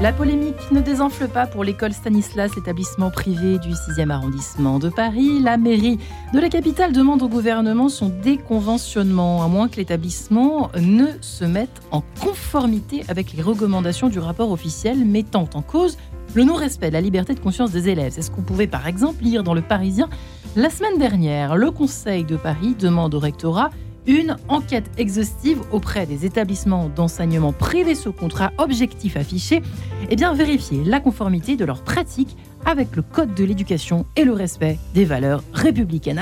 La polémique ne désenfle pas pour l'école Stanislas, établissement privé du 6e arrondissement de Paris. La mairie de la capitale demande au gouvernement son déconventionnement, à moins que l'établissement ne se mette en conformité avec les recommandations du rapport officiel mettant en cause le non-respect de la liberté de conscience des élèves. C'est ce qu'on pouvait par exemple lire dans le Parisien la semaine dernière. Le Conseil de Paris demande au rectorat une enquête exhaustive auprès des établissements d'enseignement privés sous contrat objectif affiché et bien vérifier la conformité de leurs pratiques avec le code de l'éducation et le respect des valeurs républicaines.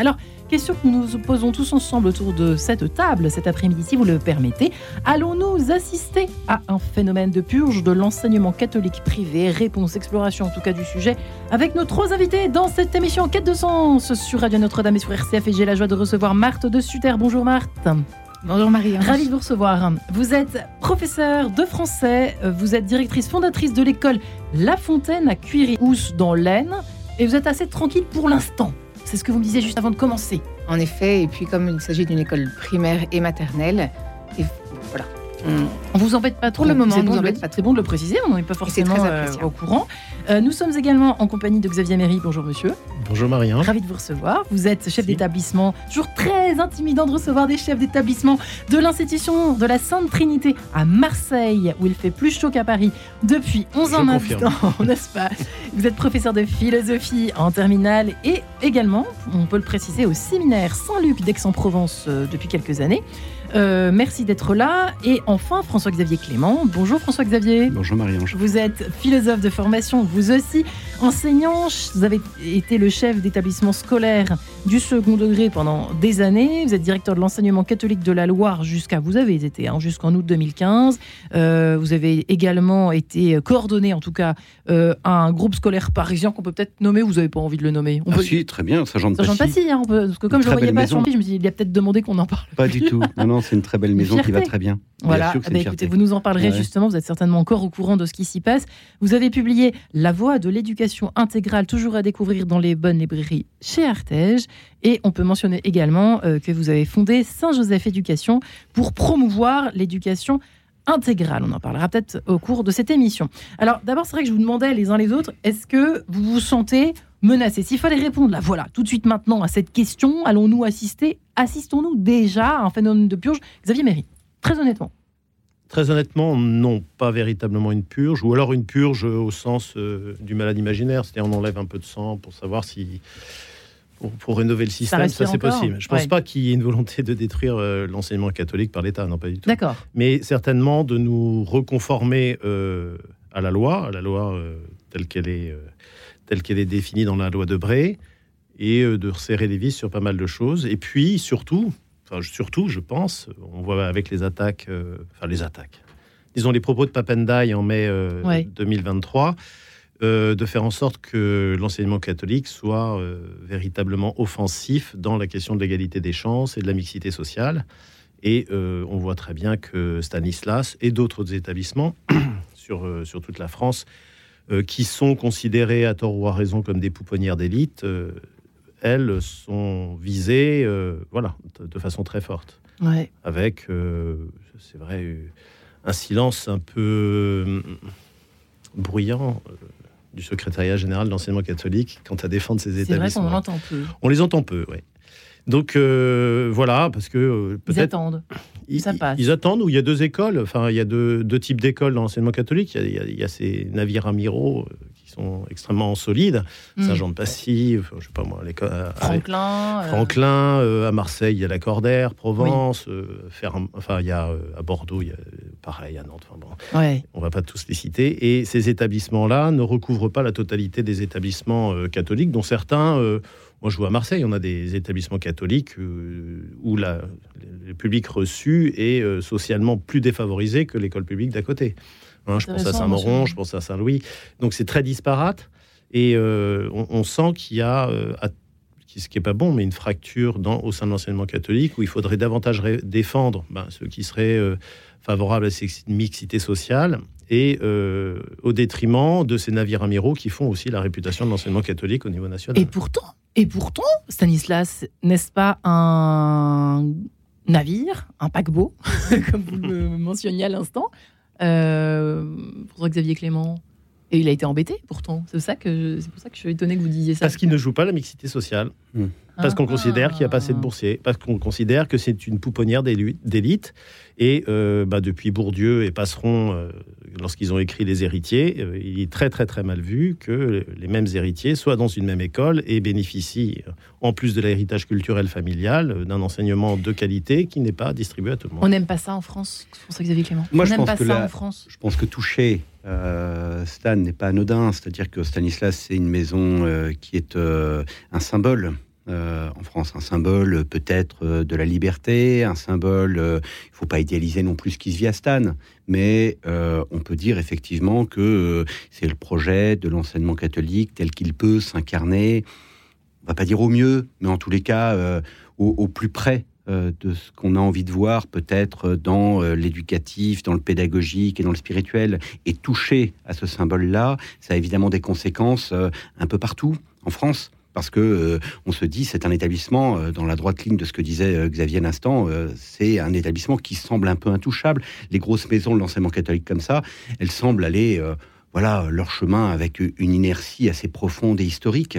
Question que nous nous posons tous ensemble autour de cette table cet après-midi, si vous le permettez. Allons-nous assister à un phénomène de purge de l'enseignement catholique privé? Réponse, exploration en tout cas du sujet avec nos trois invités dans cette émission Quête de sens sur Radio Notre-Dame et sur RCF. Et j'ai la joie de recevoir Marthe de Sutter. Bonjour Marthe. Bonjour Marie. Ravi de vous recevoir. Vous êtes professeure de français, vous êtes directrice fondatrice de l'école La Fontaine à Cuiry-Housse dans l'Aisne et vous êtes assez tranquille pour l'instant. C'est ce que vous me disiez juste avant de commencer. En effet, et puis comme il s'agit d'une école primaire et maternelle, et voilà. On vous embête pas trop. Pour le moment, c'est on bon, de le- embête pas trop. c'est bon de le préciser, on n'est pas forcément très euh, au courant. Euh, nous sommes également en compagnie de Xavier Méry. Bonjour monsieur. Bonjour Marie-Ange. Ravi de vous recevoir. Vous êtes chef d'établissement. Toujours très intimidant de recevoir des chefs d'établissement de l'institution de la Sainte Trinité à Marseille, où il fait plus chaud qu'à Paris depuis 11 ans maintenant, n'est-ce pas? Vous êtes professeur de philosophie en terminale et également, on peut le préciser, au séminaire Saint-Luc d'Aix-en-Provence euh, depuis quelques années. Euh, merci d'être là. Et enfin, François-Xavier Clément. Bonjour François-Xavier. Bonjour Marie-Ange. Vous êtes philosophe de formation, vous aussi enseignant. Vous avez été le chef d'établissement scolaire du second degré pendant des années. Vous êtes directeur de l'enseignement catholique de la Loire jusqu'à, vous avez été, hein, jusqu'en août 2015. Euh, vous avez également été coordonné, en tout cas, euh, à un groupe scolaire parisien qu'on peut peut-être nommer. Vous n'avez pas envie de le nommer. On Ah peut... si, très bien, Sergent de Sergent Passy. Passy, hein, peut- parce que comme je le très voyais pas le je me suis dit, il a peut-être demandé qu'on en parle. Pas du tout. Non, non, c'est une très belle maison qui va très bien. Bien Voilà, c'est ben, une écoutez, vous nous en parlerez Ouais. justement, vous êtes certainement encore au courant de ce qui s'y passe. Vous avez publié La Voix de l'éducation intégrale, toujours à découvrir dans les bonnes librairies chez Artege. Et on peut mentionner également euh, que vous avez fondé Saint-Joseph Éducation pour promouvoir l'éducation intégrale. On en parlera peut-être au cours de cette émission. Alors d'abord, c'est vrai que je vous demandais les uns les autres, est-ce que vous vous sentez menacé? S'il fallait répondre là, voilà, tout de suite maintenant à cette question, allons-nous assister? Assistons-nous déjà à un phénomène de purge? Xavier Méry, très honnêtement. Très honnêtement, non, pas véritablement une purge, ou alors une purge au sens euh, du malade imaginaire, c'est-à-dire on enlève un peu de sang pour savoir si. Pour, pour rénover le système, ça, c'est possible. Je pense Ouais. pas qu'il y ait une volonté de détruire euh, l'enseignement catholique par l'État, non pas du tout. D'accord. Mais certainement de nous reconformer euh, à la loi, à la loi euh, telle qu'elle est, euh, telle qu'elle est définie dans la loi de Bray, et euh, de resserrer les vis sur pas mal de choses. Et puis surtout, enfin surtout, je pense, on voit avec les attaques, euh, enfin les attaques, disons les propos de Papendai en mai euh, Ouais. 2023. euh, de faire en sorte que l'enseignement catholique soit euh, véritablement offensif dans la question de l'égalité des chances et de la mixité sociale. Et euh, on voit très bien que Stanislas et d'autres établissements sur, euh, sur toute la France, euh, qui sont considérés à tort ou à raison comme des pouponnières d'élite, euh, elles sont visées euh, voilà, de, façon très forte. Ouais. Avec, euh, c'est vrai, un silence un peu euh, bruyant du secrétariat général de l'enseignement catholique quant à défendre ces C'est vrai qu'on établissements. en entend peu. On les entend peu, oui. Donc euh, voilà, parce que euh, Ils peut-être attendent. ils, ça ils- passe. ils attendent où il y a deux écoles, enfin il y a deux, deux types d'écoles dans l'enseignement catholique. Il y, a, il y a- ces navires amiraux sont extrêmement solides, Mm. Saint-Jean-de-Passy, enfin, je sais pas moi, l'école à- à- Franklin. euh, Franklin, euh, à Marseille, il y a la Cordère, Provence, euh, Ferme- enfin il y a euh, à Bordeaux, il y a euh, pareil à Nantes. Enfin, bon, Ouais. on va pas tous les citer. Et ces établissements-là ne recouvrent pas la totalité des établissements euh, catholiques, dont certains. Moi, je vois à Marseille, on a des établissements catholiques euh, où la, le public reçu est euh, socialement plus défavorisé que l'école publique d'à côté. Hein, je pense à Saint-Moron, je pense à Saint-Louis. Donc c'est très disparate. Et euh, on, on sent qu'il y a, euh, à- qui- ce qui n'est pas bon, mais une fracture dans, au sein de l'enseignement catholique où il faudrait davantage défendre ben, ceux qui seraient euh, favorables à cette mixité sociale et euh, au détriment de ces navires amiraux qui font aussi la réputation de l'enseignement catholique au niveau national. Et pourtant, et pourtant, Stanislas, n'est-ce pas un navire, un paquebot, comme vous le mentionniez à l'instant, euh, pour Xavier Clément? Et il a été embêté, pourtant. C'est ça que c'est pour ça que je suis étonné que vous disiez ça. Parce qu'il ne joue pas la mixité sociale. Parce qu'on Ah. considère qu'il n'y a pas assez de boursiers, parce qu'on considère que c'est une pouponnière d'élite. Et euh, bah, depuis Bourdieu et Passeron, euh, lorsqu'ils ont écrit Les héritiers, euh, il est très très très mal vu que les mêmes héritiers soient dans une même école et bénéficient, en plus de l'héritage culturel familial, d'un enseignement de qualité qui n'est pas distribué à tout le monde. On n'aime pas ça en France, François Xavier Clément. Moi, On je pense pas que ça la- en France. Je pense que toucher Stan n'est pas anodin, c'est-à-dire que Stanislas, c'est une maison euh, qui est euh, un symbole. euh, en France, un symbole euh, peut-être euh, de la liberté, un symbole, euh, il ne faut pas idéaliser non plus ce qui se vit à Stan, mais euh, on peut dire effectivement que euh, c'est le projet de l'enseignement catholique tel qu'il peut s'incarner, on va pas dire au mieux, mais en tous les cas euh, au, plus près euh, de ce qu'on a envie de voir, peut-être dans euh, l'éducatif, dans le pédagogique et dans le spirituel, et toucher à ce symbole-là, ça a évidemment des conséquences euh, un peu partout en France. Parce que euh, on se dit, c'est un établissement euh, dans la droite ligne de ce que disait euh, Xavier l'instant. euh, c'est un établissement qui semble un peu intouchable. Les grosses maisons de l'enseignement catholique comme ça, elles semblent aller, euh, voilà, leur chemin avec une inertie assez profonde et historique.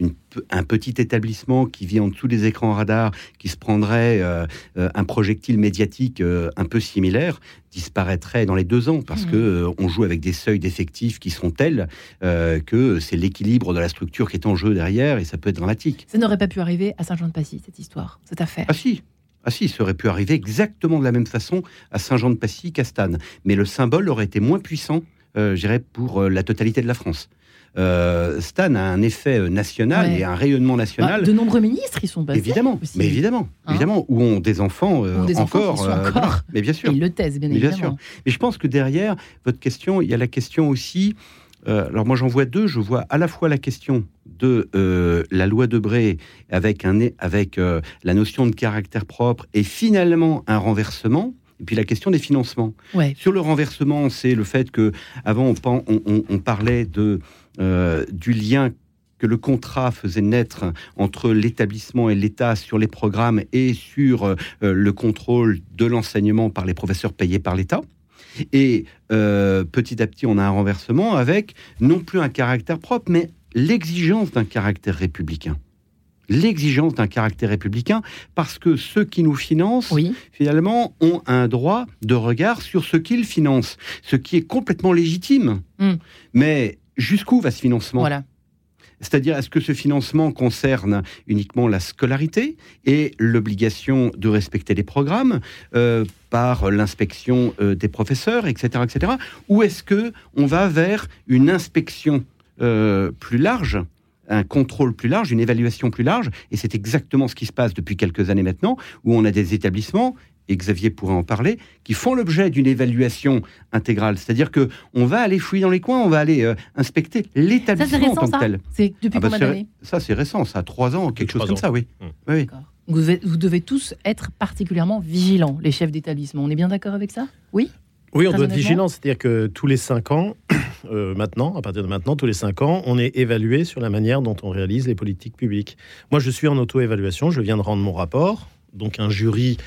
Une un petit établissement qui vit en dessous des écrans radars, qui se prendrait euh, euh, un projectile médiatique euh, un peu similaire, disparaîtrait dans les deux ans parce Mhm. que euh, on joue avec des seuils d'effectifs qui sont tels que c'est l'équilibre de la structure qui est en jeu derrière et ça peut être dramatique. Ça n'aurait pas pu arriver à Saint-Jean-de-Passy, cette histoire, cette affaire. Ah si, ah si, ça aurait pu arriver exactement de la même façon à Saint-Jean-de-Passy Stan, mais le symbole aurait été moins puissant, euh, je dirais, pour la totalité de la France. Euh, Stan a un effet euh, national Ouais. et un rayonnement Bah, national. de nombreux ministres, ils sont passés. Évidemment, aussi. mais évidemment, Hein évidemment, où ont des enfants euh, des encore, voilà. mais bien sûr. Ils le taisent, bien Mais bien évidemment. Mais je pense que derrière votre question, il y a la question aussi. euh, alors moi j'en vois deux. Je vois à la fois la question de euh, la loi de Bray avec un avec euh, la notion de caractère propre et finalement un renversement. Et puis la question des financements. Ouais. Sur le renversement, c'est le fait que avant on parlait de euh, du lien que le contrat faisait naître entre l'établissement et l'État sur les programmes et sur euh, le contrôle de l'enseignement par les professeurs payés par l'État. Et euh, petit à petit, on a un renversement avec non plus un caractère propre, mais l'exigence d'un caractère républicain. L'exigence d'un caractère républicain, parce que ceux qui nous financent, Oui. finalement, ont un droit de regard sur ce qu'ils financent, ce qui est complètement légitime. Mm. Mais jusqu'où va ce financement? Voilà. c'est-à-dire, est-ce que ce financement concerne uniquement la scolarité et l'obligation de respecter les programmes euh, par l'inspection euh, des professeurs, etc., etc. Ou est-ce que on va vers une inspection euh, plus large un contrôle plus large, une évaluation plus large, et c'est exactement ce qui se passe depuis quelques années maintenant, où on a des établissements, et Xavier pourrait en parler, qui font l'objet d'une évaluation intégrale. C'est-à-dire que on va aller fouiller dans les coins, on va aller euh, inspecter l'établissement en tant que ça tel. C'est depuis Ah bah, combien d'années? Ça, c'est récent, ça a trois ans, quelque chose comme ans. ça, oui. Mm. D'accord. Vous devez, vous devez tous être particulièrement vigilants, les chefs d'établissement. On est bien d'accord avec ça? Oui? Oui, on doit être vigilant, c'est-à-dire que tous les cinq ans, euh, maintenant, à partir de maintenant, tous les cinq ans, on est évalué sur la manière dont on réalise les politiques publiques. Moi, je suis en auto-évaluation, je viens de rendre mon rapport, donc un jury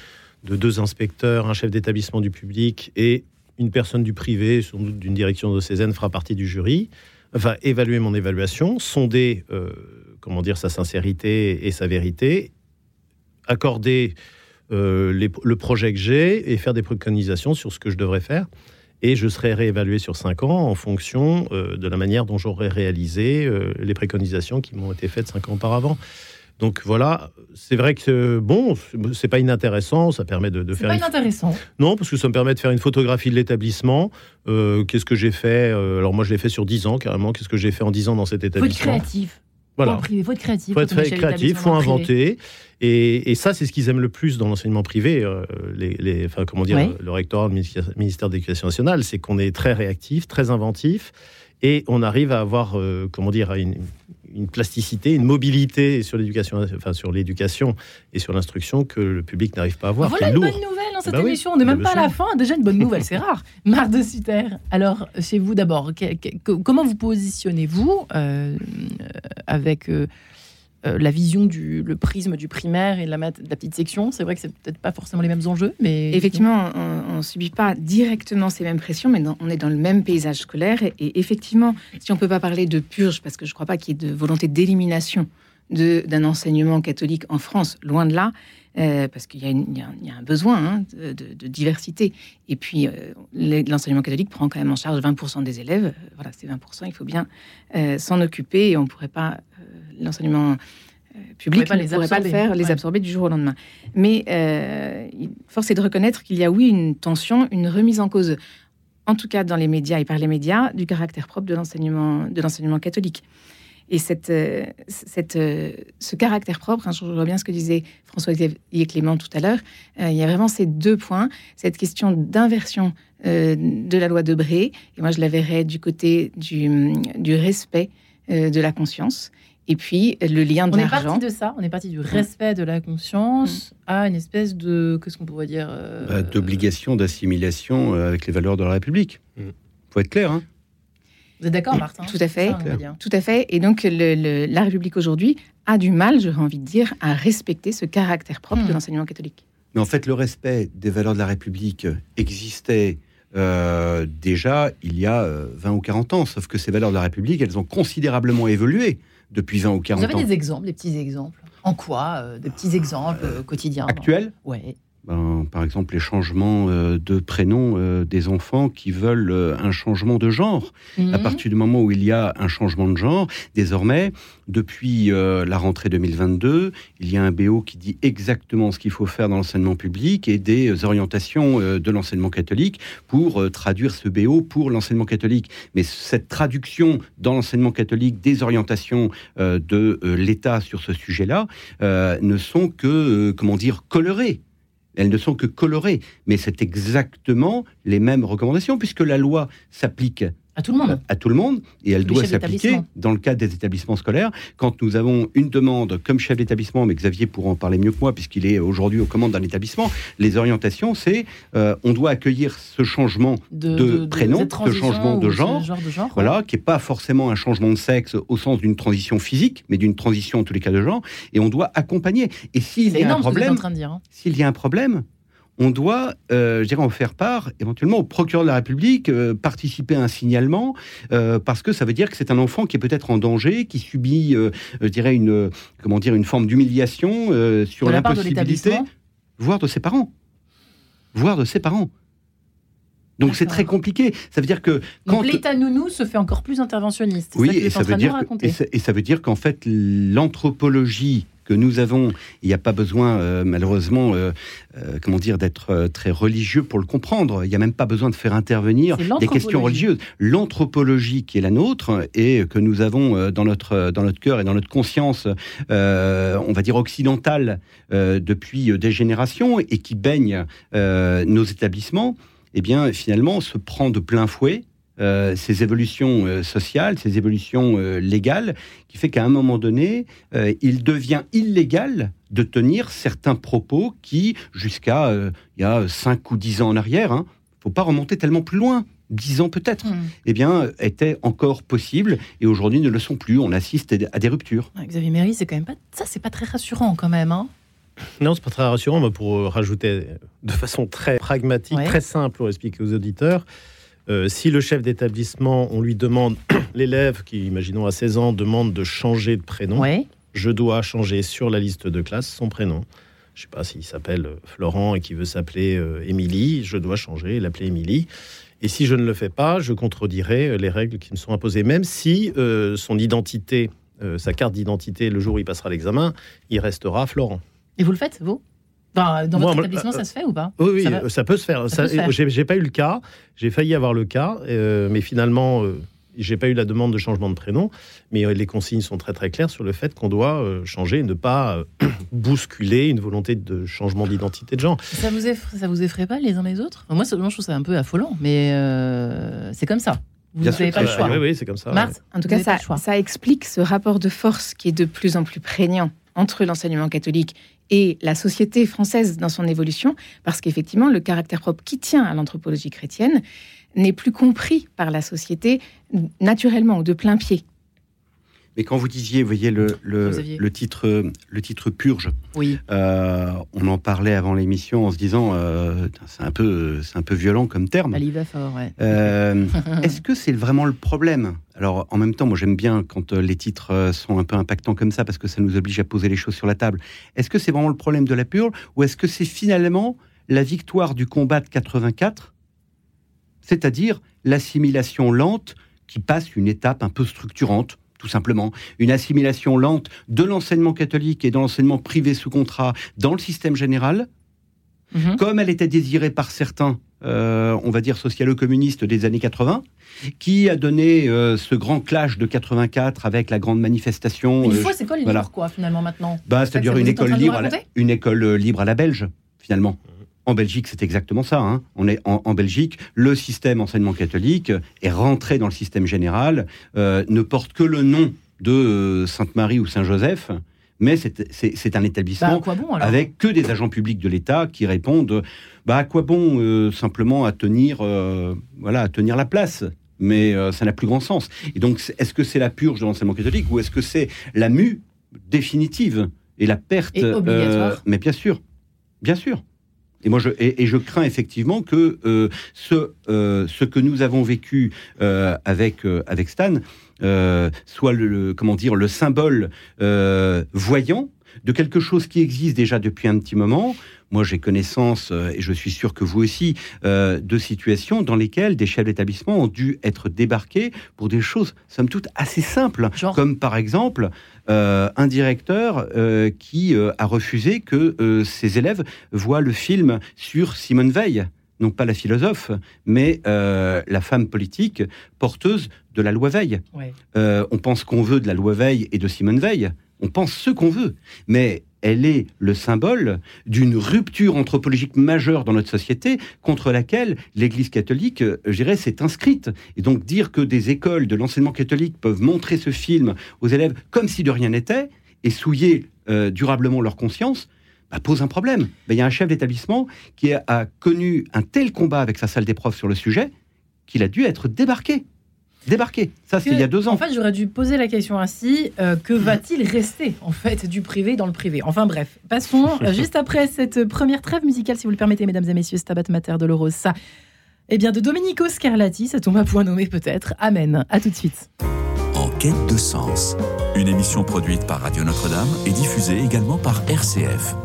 de deux inspecteurs, un chef d'établissement du public et une personne du privé, sans doute d'une direction de Cézanne, fera partie du jury, va évaluer mon évaluation, sonder, euh, comment dire, sa sincérité et sa vérité, accorder euh, le projet que j'ai et faire des préconisations sur ce que je devrais faire. Et je serai réévalué sur cinq ans en fonction euh, de la manière dont j'aurai réalisé les préconisations qui m'ont été faites cinq ans auparavant. Donc voilà, c'est vrai que bon, c'est pas inintéressant, ça permet de, de faire pas une... inintéressant. Non, parce que ça me permet de faire une photographie de l'établissement. Euh, Qu'est-ce que j'ai fait Euh, Alors moi, je l'ai fait sur 10 ans, carrément. Qu'est-ce que j'ai fait en 10 ans dans cet Faut être établissement? créatif. Voilà. Il faut être créatif. Il faut être créatif, il faut inventer. Et, ça, c'est ce qu'ils aiment le plus dans l'enseignement privé, euh, les, enfin, comment dire, le rectorat, le ministère de l'Éducation nationale, c'est qu'on est très réactif, très inventif, et on arrive à avoir, euh, comment dire, une, une plasticité, une mobilité sur l'éducation, enfin sur l'éducation et sur l'instruction que le public n'arrive pas à avoir. Voilà une bonne nouvelle dans cette bah émission. on n'est même pas à la fin. Déjà une bonne nouvelle, c'est rare. Marc de Sutter. Alors chez vous d'abord, comment vous positionnez-vous euh, avec euh, la vision du le prisme du primaire et de la, la petite section. C'est vrai que c'est peut-être pas forcément les mêmes enjeux, mais effectivement, on, ne subit pas directement ces mêmes pressions, mais on est dans le même paysage scolaire. Et, effectivement, si on peut pas parler de purge, parce que je crois pas qu'il y ait de volonté d'élimination d'un enseignement catholique en France, loin de là. Euh, parce qu'il y, y, a un besoin hein, de, diversité. Et puis, euh, l'enseignement catholique prend quand même en charge 20% des élèves. Voilà, c'est 20%, il faut bien s'en occuper et on ne pourrait pas l'enseignement euh, public ne pourrait pas le faire, les absorber du jour au lendemain. Mais euh, force est de reconnaître qu'il y a, oui, une tension, une remise en cause, en tout cas dans les médias et par les médias, du caractère propre de l'enseignement, de l'enseignement catholique. Et cette, euh, cette, ce caractère propre, hein, je vois bien ce que disait François-Xavier Clément tout à l'heure, il y a vraiment ces deux points, cette question d'inversion de la loi de Bré, et moi je la verrais du côté du, du respect de la conscience, et puis le lien de l'argent. On est parti de ça, on est parti du respect de la conscience mm. à une espèce de, qu'est-ce qu'on pourrait dire euh, bah, D'obligation d'assimilation euh, avec les valeurs de la République. Il mm. faut être clair. Hein vous êtes d'accord, Martin? Tout à fait. tout à fait. Et donc, la République aujourd'hui a du mal, j'aurais envie de dire, à respecter ce caractère propre de mm. l'enseignement catholique. Mais en fait, le respect des valeurs de la République existait euh, déjà il y a 20 ou 40 ans. Sauf que ces valeurs de la République, elles ont considérablement évolué depuis 20 ou 40 ans. Vous avez des exemples, des petits exemples? En quoi euh, Des petits exemples euh, quotidiens? Actuels? Ouais. Ben, par exemple, les changements euh, de prénom euh, des enfants qui veulent euh, un changement de genre. À mhm. partir du moment où il y a un changement de genre, désormais, depuis la rentrée 2022, il y a un BO qui dit exactement ce qu'il faut faire dans l'enseignement public et des orientations de l'enseignement catholique pour traduire ce BO pour l'enseignement catholique. Mais cette traduction dans l'enseignement catholique des orientations de l'État sur ce sujet-là ne sont que, comment dire, colorées elles ne sont que colorées, mais c'est exactement les mêmes recommandations, puisque la loi s'applique à tout le monde. À tout le monde, et elle doit s'appliquer dans le cadre des établissements scolaires. Quand nous avons une demande comme chef d'établissement, mais Xavier pourra en parler mieux que moi, puisqu'il est aujourd'hui aux commandes d'un établissement, les orientations, c'est euh, on doit accueillir ce changement de, prénom, ce changement de genre, voilà, qui n'est pas forcément un changement de sexe au sens d'une transition physique, mais d'une transition en tous les cas de genre, et on doit accompagner. Et s'il y a un problème, hein. s'il y a un problème, on doit, euh, je dirais, en faire part éventuellement au procureur de la République, euh, participer à un signalement, euh, parce que ça veut dire que c'est un enfant qui est peut-être en danger, qui subit, je dirais, une, comment dire, une forme d'humiliation sur l'impossibilité, voire de ses parents, voire de ses parents. Donc c'est très compliqué. Ça veut dire que quand l'État nounou se fait encore plus interventionniste. Oui, et, ça veut dire, et ça veut dire qu'en fait l'anthropologie que nous avons. Il n'y a pas besoin, euh, malheureusement, euh, euh, comment dire, d'être très religieux pour le comprendre. Il n'y a même pas besoin de faire intervenir des questions religieuses. L'anthropologie qui est la nôtre et que nous avons dans notre dans notre cœur et dans notre conscience, on va dire occidentale, depuis des générations et qui baigne nos établissements, eh bien, finalement, se prend de plein fouet euh, ces évolutions euh, sociales, ces évolutions euh, légales, qui fait qu'à un moment donné, il devient illégal de tenir certains propos qui, jusqu'à il y a 5 ou 10 ans en arrière, ne hein, faut pas remonter tellement plus loin, 10 ans peut-être, hmm. eh bien, étaient encore possibles et aujourd'hui ne le sont plus. On assiste à des ruptures. Xavier Méry, c'est quand même pas ça, c'est pas très rassurant quand même. Hein non, c'est pas très rassurant. Mais pour rajouter de façon très pragmatique, très simple pour expliquer aux auditeurs, euh, si le chef d'établissement, on lui demande, l'élève qui, imaginons, à 16 ans, demande de changer de prénom, je dois changer sur la liste de classe son prénom. Je ne sais pas s'il s'appelle euh, Florent et qu'il veut s'appeler euh, Émilie, je dois changer et l'appeler Émilie. Et si je ne le fais pas, je contredirai les règles qui me sont imposées, même si son identité, sa carte d'identité, le jour où il passera l'examen, il restera Florent. Et vous le faites, vous? Dans votre établissement, ça se fait ou pas? Oui, ça, peut se faire. J'ai pas eu le cas. J'ai failli avoir le cas, euh, mais finalement, euh, j'ai pas eu la demande de changement de prénom, mais les consignes sont très très claires sur le fait qu'on doit changer et ne pas bousculer une volonté de changement d'identité de genre. Ça vous effraie, ça vous effraie pas les uns les autres? Moi, je trouve ça un peu affolant, mais c'est comme ça. Vous n'avez pas le choix. Oui, oui c'est comme ça. en tout cas, ça, ça explique ce rapport de force qui est de plus en plus prégnant entre l'enseignement catholique et la société française dans son évolution, parce qu'effectivement, le caractère propre qui tient à l'anthropologie chrétienne n'est plus compris par la société naturellement ou de plein pied. Mais quand vous disiez, vous voyez, le, le, titre, le titre purge, oui. Euh, on en parlait avant l'émission en se disant, euh, c'est un, peu, un peu violent comme terme. va fort, ouais. Euh, est-ce que c'est vraiment le problème? Alors, en même temps, moi j'aime bien quand les titres sont un peu impactants comme ça, parce que ça nous oblige à poser les choses sur la table. Est-ce que c'est vraiment le problème de la purge, ou est-ce que c'est finalement la victoire du combat de 84, c'est-à-dire l'assimilation lente qui passe une étape un peu structurante tout simplement. Une assimilation lente de l'enseignement catholique et de l'enseignement privé sous contrat dans le système général, mhm. comme elle était désirée par certains, euh, on va dire, socialo-communistes des années 80, qui a donné euh, ce grand clash de 84 avec la grande manifestation. Une euh, fois, c'est quoi libre, quoi, finalement, maintenant? Bah, C'est-à-dire une école, libre une école libre à la belge, finalement. En Belgique, c'est exactement ça. Hein. On est en, Belgique, le système enseignement catholique est rentré dans le système général, euh, ne porte que le nom de euh, Sainte-Marie ou Saint-Joseph, mais c'est un établissement bah, avec que des agents publics de l'État qui répondent bah, à quoi bon euh, simplement à tenir, voilà, à tenir la place? Mais ça n'a plus grand sens. Et donc, est-ce que c'est la purge de l'enseignement catholique ou est-ce que c'est la mue définitive et la perte Mais bien sûr, bien sûr. Et je, crains effectivement que euh, ce, euh, ce que nous avons vécu euh, avec, avec Stan soit le, comment dire, le symbole voyant de quelque chose qui existe déjà depuis un petit moment. Moi, j'ai connaissance, et je suis sûr que vous aussi, de situations dans lesquelles des chefs d'établissement ont dû être débarqués pour des choses, somme toute, assez simples. Comme par exemple, euh, un directeur euh, qui euh, a refusé que ses élèves voient le film sur Simone Veil non pas la philosophe, mais la femme politique porteuse de la loi Veil. on pense qu'on veut de la loi Veil et de Simone Veil. On pense ce qu'on veut. Mais elle est le symbole d'une rupture anthropologique majeure dans notre société contre laquelle l'Église catholique, euh, je dirais, s'est inscrite. Et donc dire que des écoles de l'enseignement catholique peuvent montrer ce film aux élèves comme si de rien n'était et souiller euh, durablement leur conscience, bah, pose un problème. Il y a un chef d'établissement qui a connu un tel combat avec sa salle des profs sur le sujet qu'il a dû être débarqué débarquer. Ça, c'est il y a deux ans. En fait, j'aurais dû poser la question ainsi euh, que va-t-il rester en fait du privé dans le privé? Enfin bref, passons euh, juste après cette première trêve musicale, si vous le permettez, mesdames et messieurs, Stabat Mater Dolorosa. Eh bien, de Domenico Scarlatti, ça tombe à point nommé peut-être. Amen. À tout de suite. En quête de sens, une émission produite par Radio Notre-Dame et diffusée également par RCF.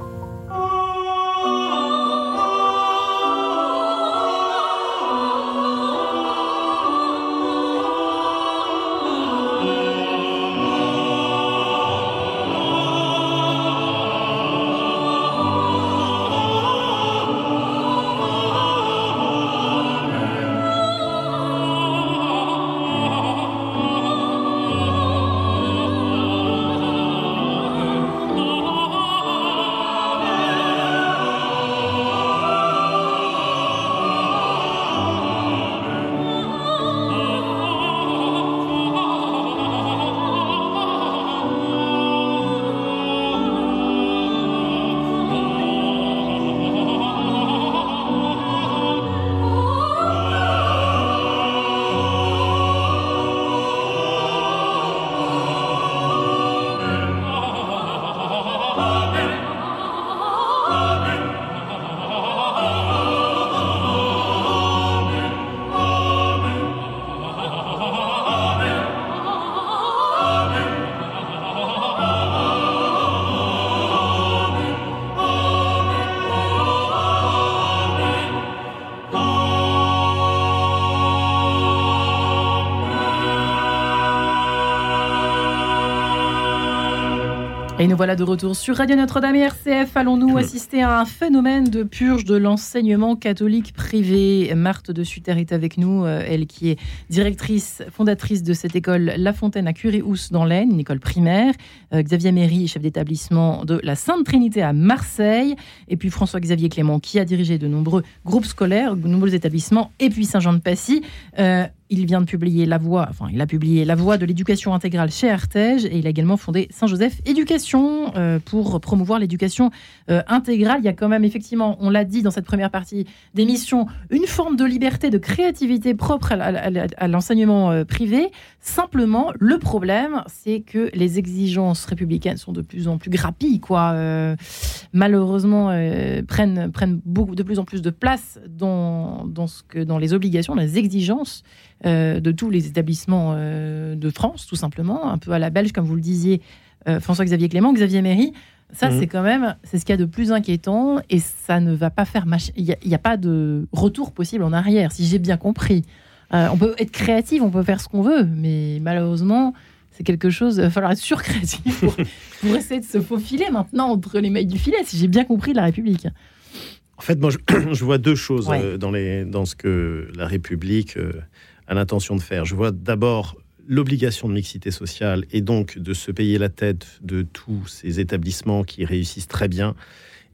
Nous voilà de retour sur Radio Notre-Dame et RCF. Allons-nous assister à un phénomène de purge de l'enseignement catholique Marthe de Sutter est avec nous, euh, elle qui est directrice, fondatrice de cette école La Fontaine à Curie-Housse dans l'Aisne, une école primaire. Euh, Xavier Méry, chef d'établissement de la Sainte Trinité à Marseille. Et puis François-Xavier Clément qui a dirigé de nombreux groupes scolaires, de nombreux établissements. Et puis Saint-Jean-de-Passy. Euh, il vient de publier La Voix, enfin, il a publié La Voix de l'éducation intégrale chez Artege et il a également fondé Saint-Joseph Éducation pour promouvoir l'éducation intégrale. Il y a quand même, effectivement, on l'a dit dans cette première partie d'émission, une forme de liberté, de créativité propre à, l'enseignement euh, privé. Simplement, le problème, c'est que les exigences républicaines sont de plus en plus grappies, quoi. malheureusement, prennent, prennent beaucoup, de plus en plus de place dans, dans, les obligations, dans les exigences euh, de tous les établissements euh, de France, tout simplement, un peu à la belge, comme vous le disiez, euh, François-Xavier Clément, Xavier Méry. Ça, mhm. c'est quand même, c'est ce qu'il y a de plus inquiétant et ça ne va pas faire. Il n'y a, pas de retour possible en arrière, si j'ai bien compris. on peut être créatif, on peut faire ce qu'on veut, mais malheureusement, c'est quelque chose. Il va falloir être surcréatif pour, pour essayer de se faufiler maintenant entre les mailles du filet, si j'ai bien compris la République. En fait, moi, je, vois deux choses dans, les, dans ce que la République à l'intention de faire. Je vois d'abord l'obligation de mixité sociale et donc de se payer la tête de tous ces établissements qui réussissent très bien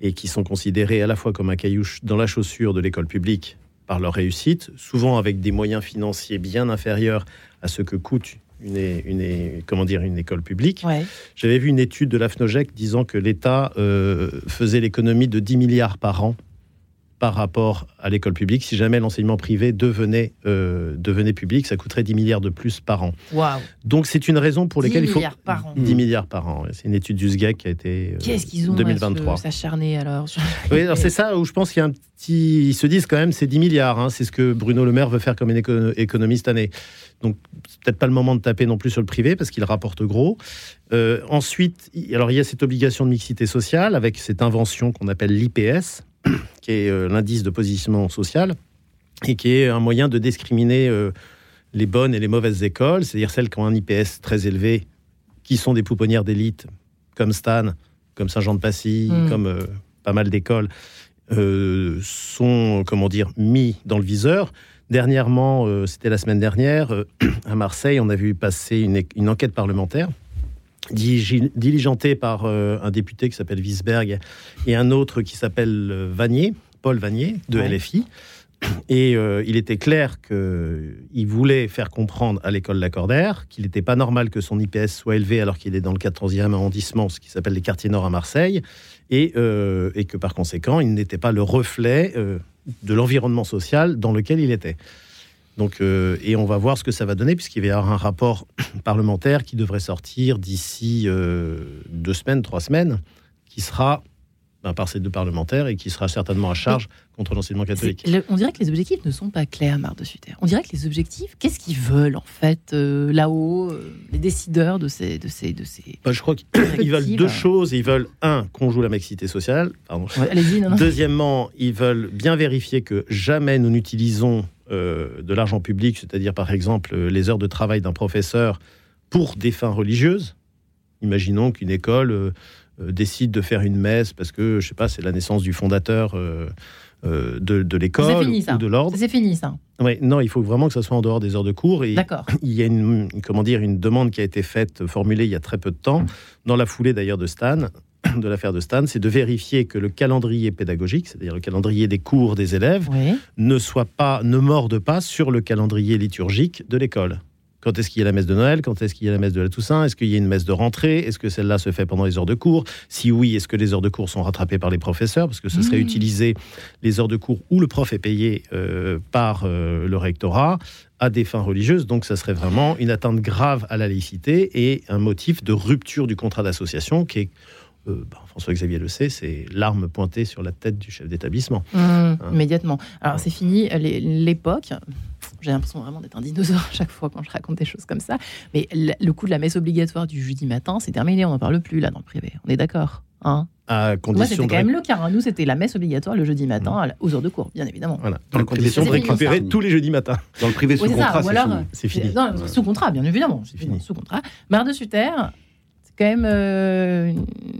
et qui sont considérés à la fois comme un caillou dans la chaussure de l'école publique par leur réussite, souvent avec des moyens financiers bien inférieurs à ce que coûte une, une, comment dire, une école publique. J'avais vu une étude de l'AFNOGEC disant que l'État euh, faisait l'économie de 10 milliards par an par rapport à l'école publique. Si jamais l'enseignement privé devenait, euh, devenait public, ça coûterait 10 milliards de plus par an. Donc c'est une raison pour laquelle il faut... 10 milliards par an. C'est une étude du SGEC qui a été euh, Qu'est-ce qu'ils ont 2023. s'acharner alors Oui, alors c'est ça où je pense qu'il y a un petit... Ils se disent quand même c'est 10 milliards. Hein. C'est ce que Bruno Le Maire veut faire comme économiste année. Donc peut-être pas le moment de taper non plus sur le privé parce qu'il rapporte gros. Euh, ensuite, alors il y a cette obligation de mixité sociale avec cette invention qu'on appelle l'IPS qui est euh, l'indice de positionnement social, et qui est un moyen de discriminer euh, les bonnes et les mauvaises écoles, c'est-à-dire celles qui ont un IPS très élevé, qui sont des pouponnières d'élite, comme Stan, comme Saint-Jean-de-Passy, hmm. comme euh, pas mal d'écoles, sont, comment dire, mis dans le viseur. Dernièrement, c'était la semaine dernière, à Marseille, on a vu passer une, une enquête parlementaire diligenté par euh, un député qui s'appelle Wiesberg et un autre qui s'appelle euh, Vanier, Paul Vanier, de LFI. Et euh, il était clair qu'il voulait faire comprendre à l'école Lacordaire qu'il n'était pas normal que son IPS soit élevé alors qu'il est dans le 14e arrondissement, ce qui s'appelle les quartiers nord à Marseille, et, et que par conséquent, il n'était pas le reflet de l'environnement social dans lequel il était. Donc, euh, et on va voir ce que ça va donner, puisqu'il va y avoir un rapport parlementaire qui devrait sortir d'ici euh, deux semaines, trois semaines, qui sera ben, par ces deux parlementaires et qui sera certainement à charge contre l'enseignement catholique. on dirait que les objectifs ne sont pas clairs, Marc de Sutter. On dirait que les objectifs, qu'est-ce qu'ils veulent en fait euh, là-haut, les décideurs de ces, de ces, de ces. Ben, je crois qu'ils veulent deux choses. Ils veulent un qu'on joue la mixité sociale. Deuxièmement, ils veulent bien vérifier que jamais nous n'utilisons euh, de l'argent public, c'est-à-dire par exemple euh, les heures de travail d'un professeur pour des fins religieuses. Imaginons qu'une école euh, décide de faire une messe parce que, je sais pas, c'est la naissance du fondateur de, l'école ou de l'ordre. C'est fini ça. Oui, non, il faut vraiment que ça soit en dehors des heures de cours. Et il y a une, comment dire, une demande qui a été faite, formulée il y a très peu de temps, dans la foulée d'ailleurs de Stan, de l'affaire de Stan, c'est de vérifier que le calendrier pédagogique, c'est-à-dire le calendrier des cours des élèves, ne soit pas, ne morde pas sur le calendrier liturgique de l'école. Quand est-ce qu'il y a la messe de Noël? Quand est-ce qu'il y a la messe de la Toussaint? Est-ce qu'il y a une messe de rentrée? Est-ce que celle-là se fait pendant les heures de cours? Si oui, est-ce que les heures de cours sont rattrapées par les professeurs? Parce que ce serait mmh. utiliser les heures de cours où le prof est payé euh, par euh, le rectorat à des fins religieuses. Donc, ça serait vraiment une atteinte grave à la laïcité et un motif de rupture du contrat d'association qui est euh, bah, François-Xavier le sait, c'est l'arme pointée sur la tête du chef d'établissement. Mmh, hein. immédiatement. Alors c'est fini, l'époque, j'ai l'impression vraiment d'être un dinosaure à chaque fois quand je raconte des choses comme ça, mais le coup de la messe obligatoire du jeudi matin, c'est terminé, on n'en parle plus là dans le privé, on est d'accord hein à condition Moi, c'était quand même le cas. Hein. Nous, c'était la messe obligatoire le jeudi matin mmh. aux heures de cours, bien évidemment. Voilà. Dans la condition de récupérer tous les jeudis matins. Dans le privé sous contrat, c'est fini. sous contrat, bien évidemment. C'est fini. Sous contrat. Marre de Sutter, quand même euh,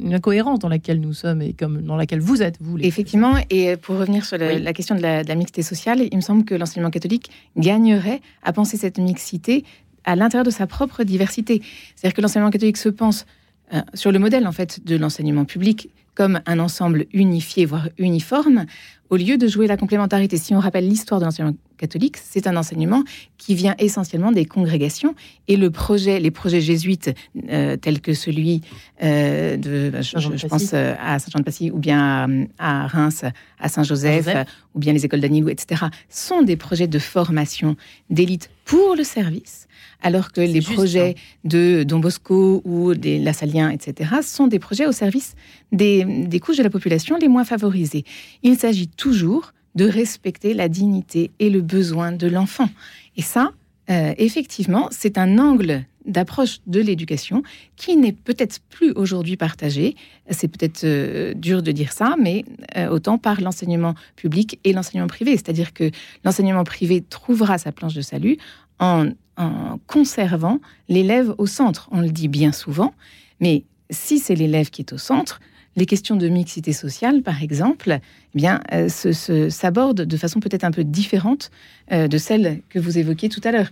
une incohérence dans laquelle nous sommes et comme dans laquelle vous êtes, vous. Les Effectivement, et pour revenir sur la, question de la, de la, mixité sociale, il me semble que l'enseignement catholique gagnerait à penser cette mixité à l'intérieur de sa propre diversité. C'est-à-dire que l'enseignement catholique se pense euh, sur le modèle en fait de l'enseignement public comme un ensemble unifié, voire uniforme, au lieu de jouer la complémentarité. Si on rappelle l'histoire de l'enseignement catholique, c'est un enseignement qui vient essentiellement des congrégations et le projet, les projets jésuites euh, tels que celui euh, de, bah, je, pense à Saint-Jean-de-Passy ou bien à, Reims, à Saint-Joseph, ou bien les écoles d'Anilou, etc., sont des projets de formation d'élite pour le service alors que les projets hein. de Don Bosco ou des Lassaliens, etc., sont des projets au service des, couches de la population les moins favorisées. Il s'agit toujours de respecter la dignité et le besoin de l'enfant. Et ça, euh, effectivement, c'est un angle d'approche de l'éducation qui n'est peut-être plus aujourd'hui partagé. C'est peut-être euh, dur de dire ça, mais euh, autant par l'enseignement public et l'enseignement privé. C'est-à-dire que l'enseignement privé trouvera sa planche de salut en en conservant l'élève au centre. On le dit bien souvent, mais si c'est l'élève qui est au centre, les questions de mixité sociale, par exemple, eh bien, euh, s'abordent de façon peut-être un peu différente euh, de celle que vous évoquiez tout à l'heure.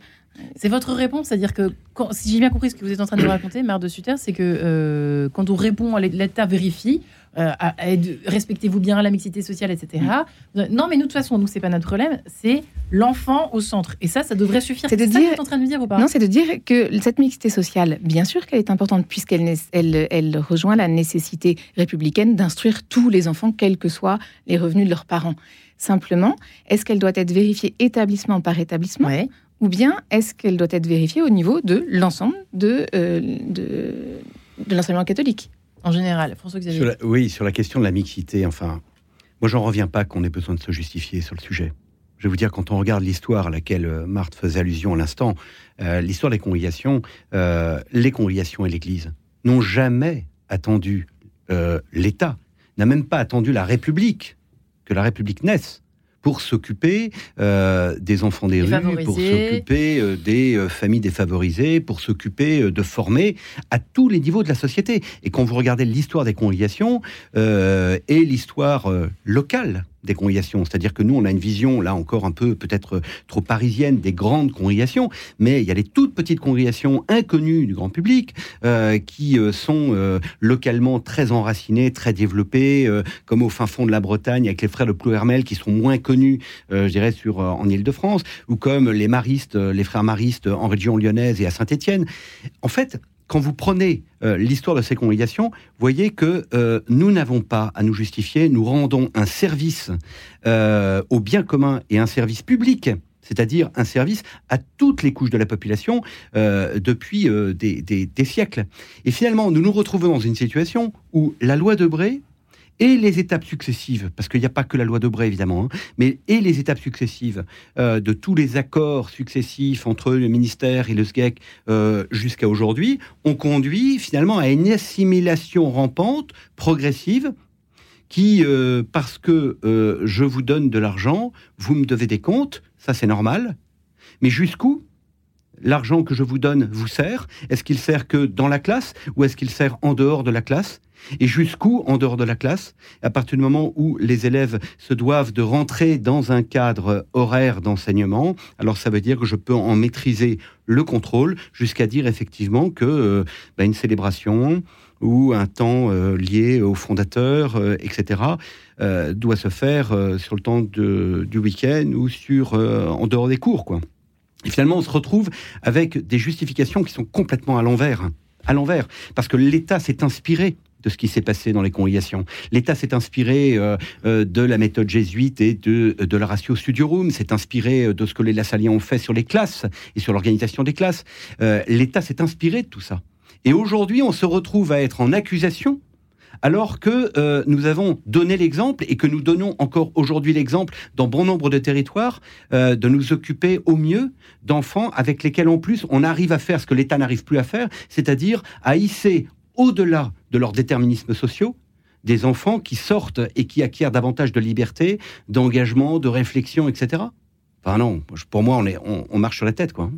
C'est votre réponse, c'est-à-dire que si j'ai bien compris ce que vous êtes en train de raconter, Mère de Sutter, c'est que euh, quand on répond à l'État vérifie, euh, respectez-vous bien la mixité sociale, etc. Mm. Non, mais nous, de toute façon, nous, c'est pas notre problème, c'est l'enfant au centre. Et ça, ça devrait suffire. C'est de dire, que en train de dire ou pas? Non, c'est de dire que cette mixité sociale, bien sûr qu'elle est importante, puisqu'elle elle, elle rejoint la nécessité républicaine d'instruire tous les enfants, quels que soient les revenus de leurs parents. Simplement, est-ce qu'elle doit être vérifiée établissement par établissement ou bien est-ce qu'elle doit être vérifiée au niveau de l'ensemble de, euh, de, de l'enseignement catholique? En général. François Xavier. Oui, sur la question de la mixité, enfin, moi j'en reviens pas qu'on ait besoin de se justifier sur le sujet. Je vais vous dire, quand on regarde l'histoire à laquelle euh, Marthe faisait allusion à l'instant, euh, l'histoire des congrégations, les congrégations et l'Église n'ont jamais attendu l'État, n'a même pas attendu la République, que la République naisse pour s'occuper euh, des enfants des, rues, pour s'occuper euh, des euh, familles défavorisées, pour s'occuper de former à tous les niveaux de la société. Et quand vous regardez l'histoire des congrégations et l'histoire locale des congrégations. C'est-à-dire que nous, on a une vision, là encore un peu peut-être trop parisienne, des grandes congrégations, mais il y a les toutes petites congrégations inconnues du grand public euh, qui euh, sont euh, localement très enracinées, très développées, comme au fin fond de la Bretagne avec les frères de Plouhermel qui sont moins connus, je dirais, sur, en Ile-de-France, ou comme les maristes, les frères maristes en région lyonnaise et à Saint-Étienne. En fait, quand vous prenez euh, l'histoire de ces congrégations, voyez que euh, nous n'avons pas à nous justifier, nous rendons un service euh, au bien commun et un service public c'est-à-dire un service à toutes les couches de la population depuis des, des, siècles. Et finalement, nous nous retrouvons dans une situation où la loi de Bray et les étapes successives, parce qu'il n'y a pas que la loi de Bray évidemment, hein, mais et les étapes successives euh, de tous les accords successifs entre le ministère et le SGEC euh, jusqu'à aujourd'hui, ont conduit finalement à une assimilation rampante, progressive, qui, euh, parce que je vous donne de l'argent, vous me devez des comptes, ça c'est normal, mais jusqu'où l'argent que je vous donne vous sert? Est-ce qu'il sert que dans la classe ou est-ce qu'il sert en dehors de la classe? Et jusqu'où en dehors de la classe? À partir du moment où les élèves se doivent de rentrer dans un cadre horaire d'enseignement, alors ça veut dire que je peux en maîtriser le contrôle jusqu'à dire effectivement que euh, bah, une célébration ou un temps euh, lié au fondateur, euh, etc., doit se faire sur le temps du week-end ou sur en dehors des cours, quoi. Et finalement, on se retrouve avec des justifications qui sont complètement à l'envers. À l'envers. Parce que l'État s'est inspiré de ce qui s'est passé dans les congrégations. L'État s'est inspiré euh, euh, de la méthode jésuite et de, de la ratio studiorum, s'est inspiré euh, de ce que les Lassaliens ont fait sur les classes et sur l'organisation des classes. L'État s'est inspiré de tout ça. Et aujourd'hui, on se retrouve à être en accusation alors que euh, nous avons donné l'exemple et que nous donnons encore aujourd'hui l'exemple dans bon nombre de territoires euh, de nous occuper au mieux d'enfants avec lesquels en plus on arrive à faire ce que l'État n'arrive plus à faire, c'est-à-dire à hisser au-delà de leurs déterminismes sociaux des enfants qui sortent et qui acquièrent davantage de liberté, d'engagement, de réflexion, etc. Enfin non, pour moi on, marche sur la tête quoi.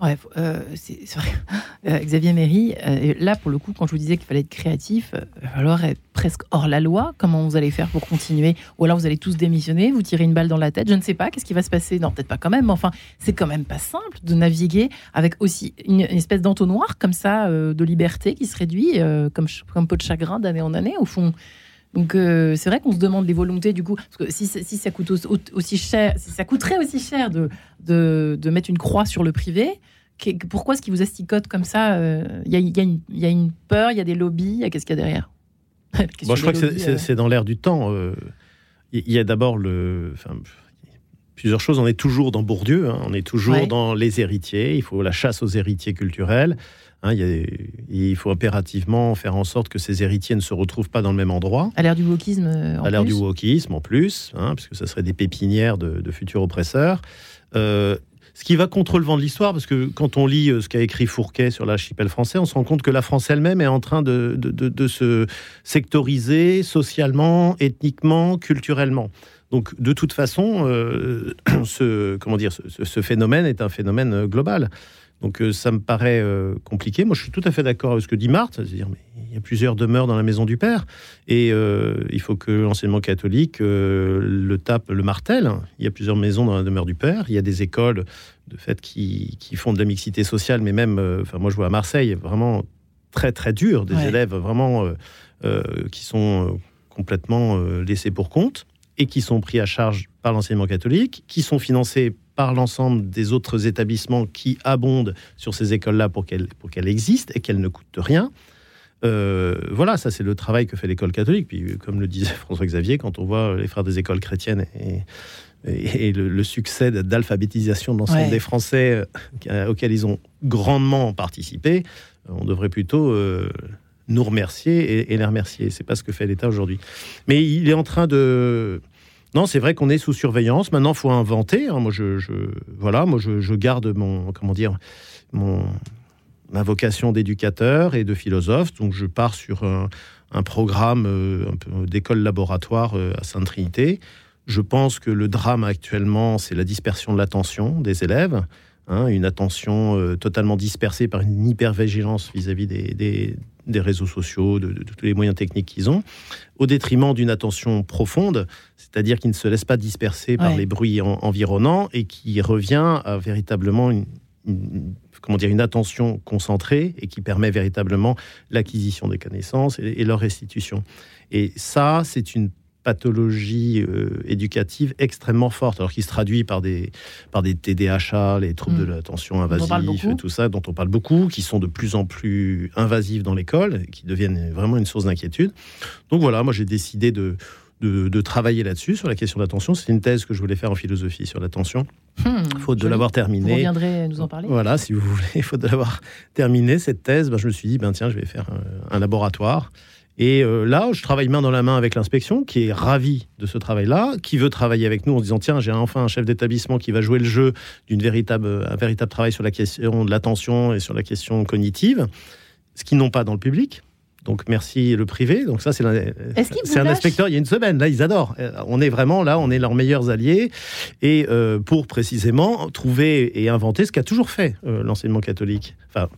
Ouais, euh, c'est vrai. Euh, Xavier Méry, euh, là, pour le coup, quand je vous disais qu'il fallait être créatif, il va falloir être presque hors la loi. Comment vous allez faire pour continuer? Ou alors vous allez tous démissionner, vous tirez une balle dans la tête, je ne sais pas, qu'est-ce qui va se passer? Non, peut-être pas quand même, mais enfin, c'est quand même pas simple de naviguer avec aussi une, espèce d'entonnoir comme ça de liberté qui se réduit comme, comme peau de chagrin d'année en année, au fond. Donc c'est vrai qu'on se demande les volontés du coup, parce que si, si ça coûte aussi cher, si ça coûterait aussi cher de, de, de mettre une croix sur le privé, pourquoi est-ce qu'ils vous asticotent comme ça euh, Il y, a, une peur, il y a des lobbies, qu'est-ce qu'il y a derrière bon, Je crois que euh. c'est dans l'air du temps. Euh, il y a d'abord le, plusieurs choses. On est toujours dans Bourdieu, hein. on est toujours dans les héritiers. Il faut la chasse aux héritiers culturels. Hein. il, faut impérativement faire en sorte que ces héritiers ne se retrouvent pas dans le même endroit. À l'ère du wokisme À l'ère du wokisme en plus, hein, puisque ça serait des pépinières de, futurs oppresseurs. Ce qui va contre le vent de l'histoire, parce que quand on lit euh, ce qu'a écrit Fourquet sur l'archipel français, on se rend compte que la France elle-même est en train de, de, se sectoriser socialement, ethniquement, culturellement. Donc, de toute façon, euh, ce, comment dire, ce, phénomène est un phénomène euh, global. Donc euh, ça me paraît euh, compliqué. Moi, je suis tout à fait d'accord avec ce que dit Marthe, c'est-à-dire mais il y a plusieurs demeures dans la maison du père, et euh, il faut que l'enseignement catholique le tape, le martèle. Il y a plusieurs maisons dans la demeure du père. Il y a des écoles de fait qui, font de la mixité sociale, mais même, enfin moi je vois à Marseille vraiment très très dur, des élèves vraiment qui sont complètement laissés pour compte et qui sont pris à charge par l'enseignement catholique, qui sont financés par l'ensemble des autres établissements qui abondent sur ces écoles-là pour qu'elles pour qu'elles existent et qu'elles ne coûtent rien. Euh, voilà, ça c'est le travail que fait l'école catholique. Puis, comme le disait François Xavier, quand on voit les frères des écoles chrétiennes et, et, le, succès d'alphabétisation de l'ensemble des Français euh, auxquels ils ont grandement participé, on devrait plutôt euh, nous remercier et, les remercier. C'est pas ce que fait l'État aujourd'hui. Mais il est en train de non, c'est vrai qu'on est sous surveillance. Maintenant, faut inventer. Hein. Moi, je, voilà, moi, je, garde mon, comment dire, mon, ma vocation d'éducateur et de philosophe. Donc, je pars sur un, programme euh, d'école laboratoire euh, à Sainte-Trinité. Je pense que le drame actuellement, c'est la dispersion de l'attention des élèves. Hein, une attention euh, totalement dispersée par une hypervigilance vis-à-vis des réseaux sociaux, de, tous les moyens techniques qu'ils ont, au détriment d'une attention profonde, c'est-à-dire qui ne se laisse pas disperser par les bruits environnants et qui revient à véritablement une, comment dire, une attention concentrée et qui permet véritablement l'acquisition des connaissances et leur restitution. Et ça, c'est une pathologie euh, éducative extrêmement forte, alors qui se traduit par des, par des TDAH, les troubles de mm. l'attention invasifs, tout ça, dont on parle beaucoup, qui sont de plus en plus invasifs dans l'école, qui deviennent vraiment une source d'inquiétude. Donc voilà, moi j'ai décidé de, de, travailler là-dessus, sur la question de l'attention. C'est une thèse que je voulais faire en philosophie sur l'attention. Hmm, faute de l'avoir terminée. Vous reviendrez nous en parler Voilà, si vous voulez, faute de l'avoir terminée, cette thèse, ben, je me suis dit, ben, tiens, je vais faire un laboratoire et euh, là, je travaille main dans la main avec l'inspection, qui est ravie de ce travail-là, qui veut travailler avec nous en disant tiens, j'ai enfin un chef d'établissement qui va jouer le jeu d'une véritable, un véritable travail sur la question de l'attention et sur la question cognitive, ce qu'ils n'ont pas dans le public. Donc merci le privé. Donc ça c'est un inspecteur. Il y a une semaine là, ils adorent. Euh, on est vraiment là, on est leurs meilleurs alliés et euh, pour précisément trouver et inventer ce qu'a toujours fait l'enseignement catholique. Enfin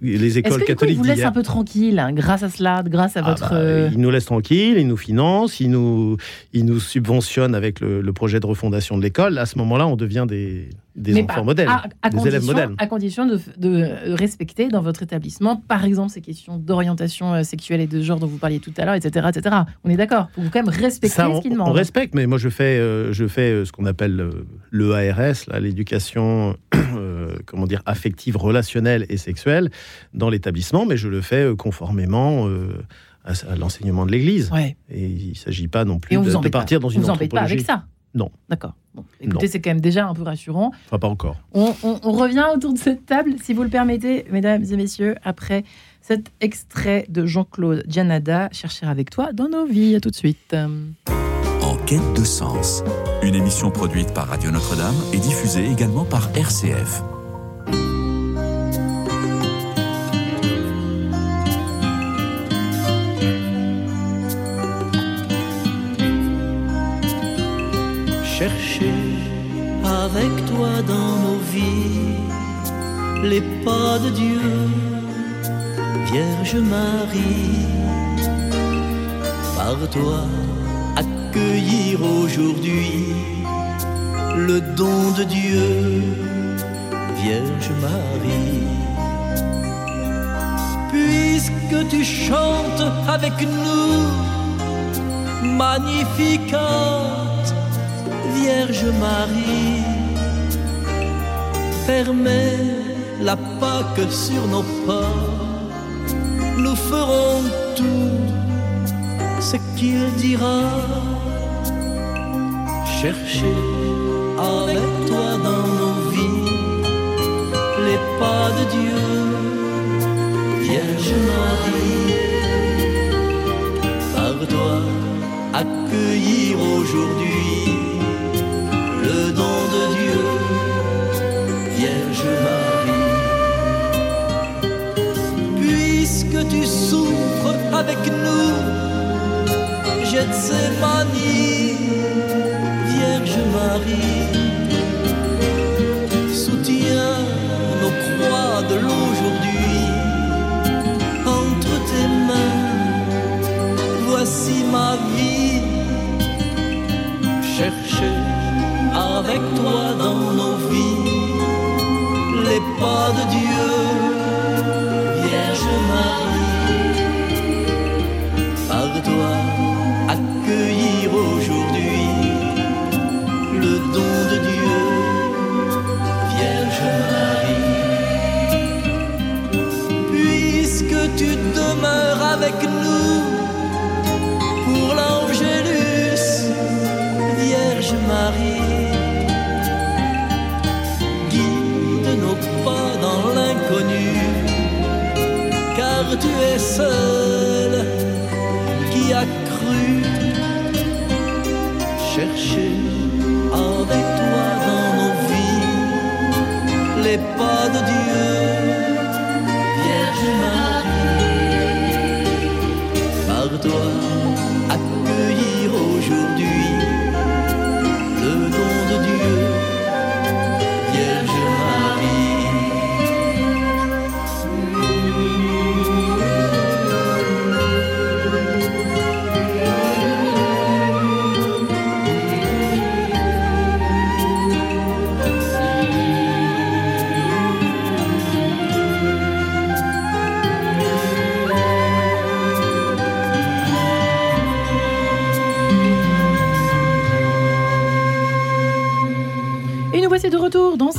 les écoles catholiques. Ils vous laissent un peu tranquille hein, grâce à cela, grâce à ah votre. Bah, euh, ils nous laissent tranquilles, ils nous financent, ils nous, ils nous subventionnent avec le, projet de refondation de l'école. À ce moment-là, on devient des, des enfants modèles, des élèves modèles. À condition de, de, respecter dans votre établissement, par exemple, ces questions d'orientation euh, sexuelle et de genre dont vous parliez tout à l'heure, etc., etc. On est d'accord Vous quand même respecter ce qu'ils demandent. On respecte, mais moi je fais, euh, je fais ce qu'on appelle le ARS, l'éducation comment dire, affective, relationnelle et sexuelle dans l'établissement, mais je le fais euh, conformément euh, à, l'enseignement de l'Église. Et il ne s'agit pas non plus de, partir dans une vous anthropologie. Vous pas avec ça non. D'accord. Écoutez, c'est quand même déjà un peu rassurant. Enfin, pas encore. On, on, revient autour de cette table, si vous le permettez, mesdames et messieurs, après cet extrait de Jean-Claude Gianada, Chercher avec toi dans nos vies. À tout de suite. En quête de sens, une émission produite par Radio Notre-Dame et diffusée également par RCF. Chercher avec toi dans nos vies les pas de Dieu, Vierge Marie, par toi accueillir aujourd'hui le don de Dieu, Vierge Marie. Puisque tu chantes avec nous, magnificat, Vierge Marie, fermez la Pâque sur nos pas, nous ferons tout ce qu'il dira. Chercher avec toi dans nos vies les pas de Dieu, Vierge Marie. Par accueillir aujourd'hui le don de Dieu, Vierge Marie. Puisque tu souffres avec nous, jette ces manies, Vierge Marie. Soutiens nos croix de l'aujourd'hui entre tes mains. Voici ma vie. Chercher avec toi dans nos vies. Les pas de Dieu, car tu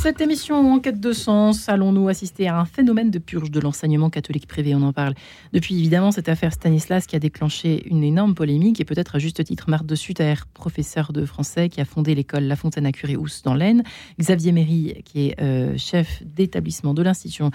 cette émission En quête de sens. Allons-nous assister à un phénomène de purge de l'enseignement catholique privé On en parle depuis évidemment cette affaire Stanislas qui a déclenché une énorme polémique et peut-être à juste titre Marthe de Sutter, professeur de français qui a fondé l'école La Fontaine à Curéous dans l'Aisne, Xavier Méry qui est euh, chef d'établissement de l'institution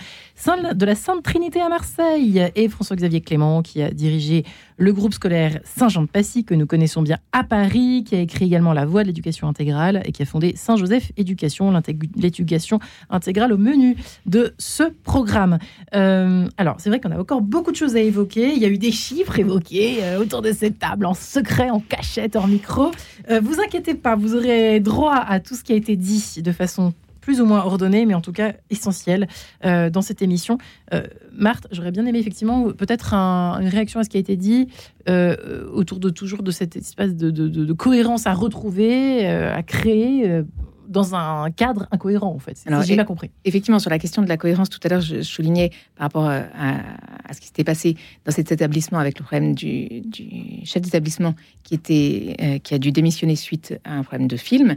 de la Sainte Trinité à Marseille et François-Xavier Clément qui a dirigé le groupe scolaire Saint-Jean de Passy que nous connaissons bien à Paris, qui a écrit également La Voie de l'éducation intégrale et qui a fondé Saint-Joseph Éducation, l'éducation intégrale au menu de ce programme. Euh, alors, c'est vrai qu'on a encore beaucoup de choses à évoquer. Il y a eu des chiffres évoqués euh, autour de cette table, en secret, en cachette, hors micro. Euh, vous inquiétez pas, vous aurez droit à tout ce qui a été dit de façon plus ou moins ordonnée, mais en tout cas essentielle euh, dans cette émission. Euh, Marthe, j'aurais bien aimé effectivement peut-être un- une réaction à ce qui a été dit euh, autour de toujours de cette espèce de, de- de- de cohérence à retrouver, euh, à créer dans un cadre incohérent en fait. Alors, J'ai bien compris. Effectivement, sur la question de la cohérence, tout à l'heure, je, je soulignais par rapport à, à- à ce qui s'était passé dans cet établissement avec le problème du, du chef d'établissement qui, était, euh, qui a dû démissionner suite à un problème de film.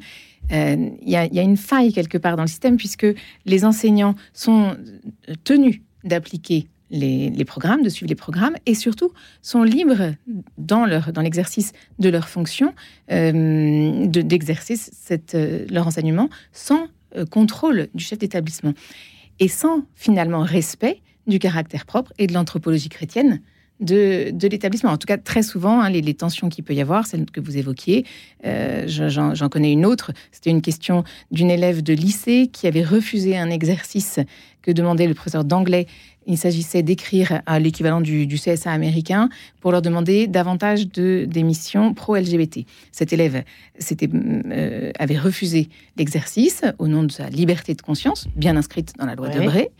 Euh, Il y, a, il y a une faille quelque part dans le système puisque les enseignants sont tenus d'appliquer les, programmes, de suivre les programmes, et surtout sont libres dans, leur, l'exercice de leur fonction euh, de- d'exercer euh, leur enseignement sans euh, contrôle du chef d'établissement et sans finalement respect du caractère propre et de l'anthropologie chrétienne de, de l'établissement. En tout cas, très souvent, hein, les, les tensions qu'il peut y avoir, celles que vous évoquiez, euh, je- j'en j'en connais une autre. C'était une question d'une élève de lycée qui avait refusé un exercice que demandait le professeur d'anglais. Il s'agissait d'écrire à l'équivalent du, du CSA américain pour leur demander davantage de d'émissions pro-LGBT. Cet élève s'était, euh, avait refusé l'exercice au nom de sa liberté de conscience, bien inscrite dans la loi Ouais. Debré.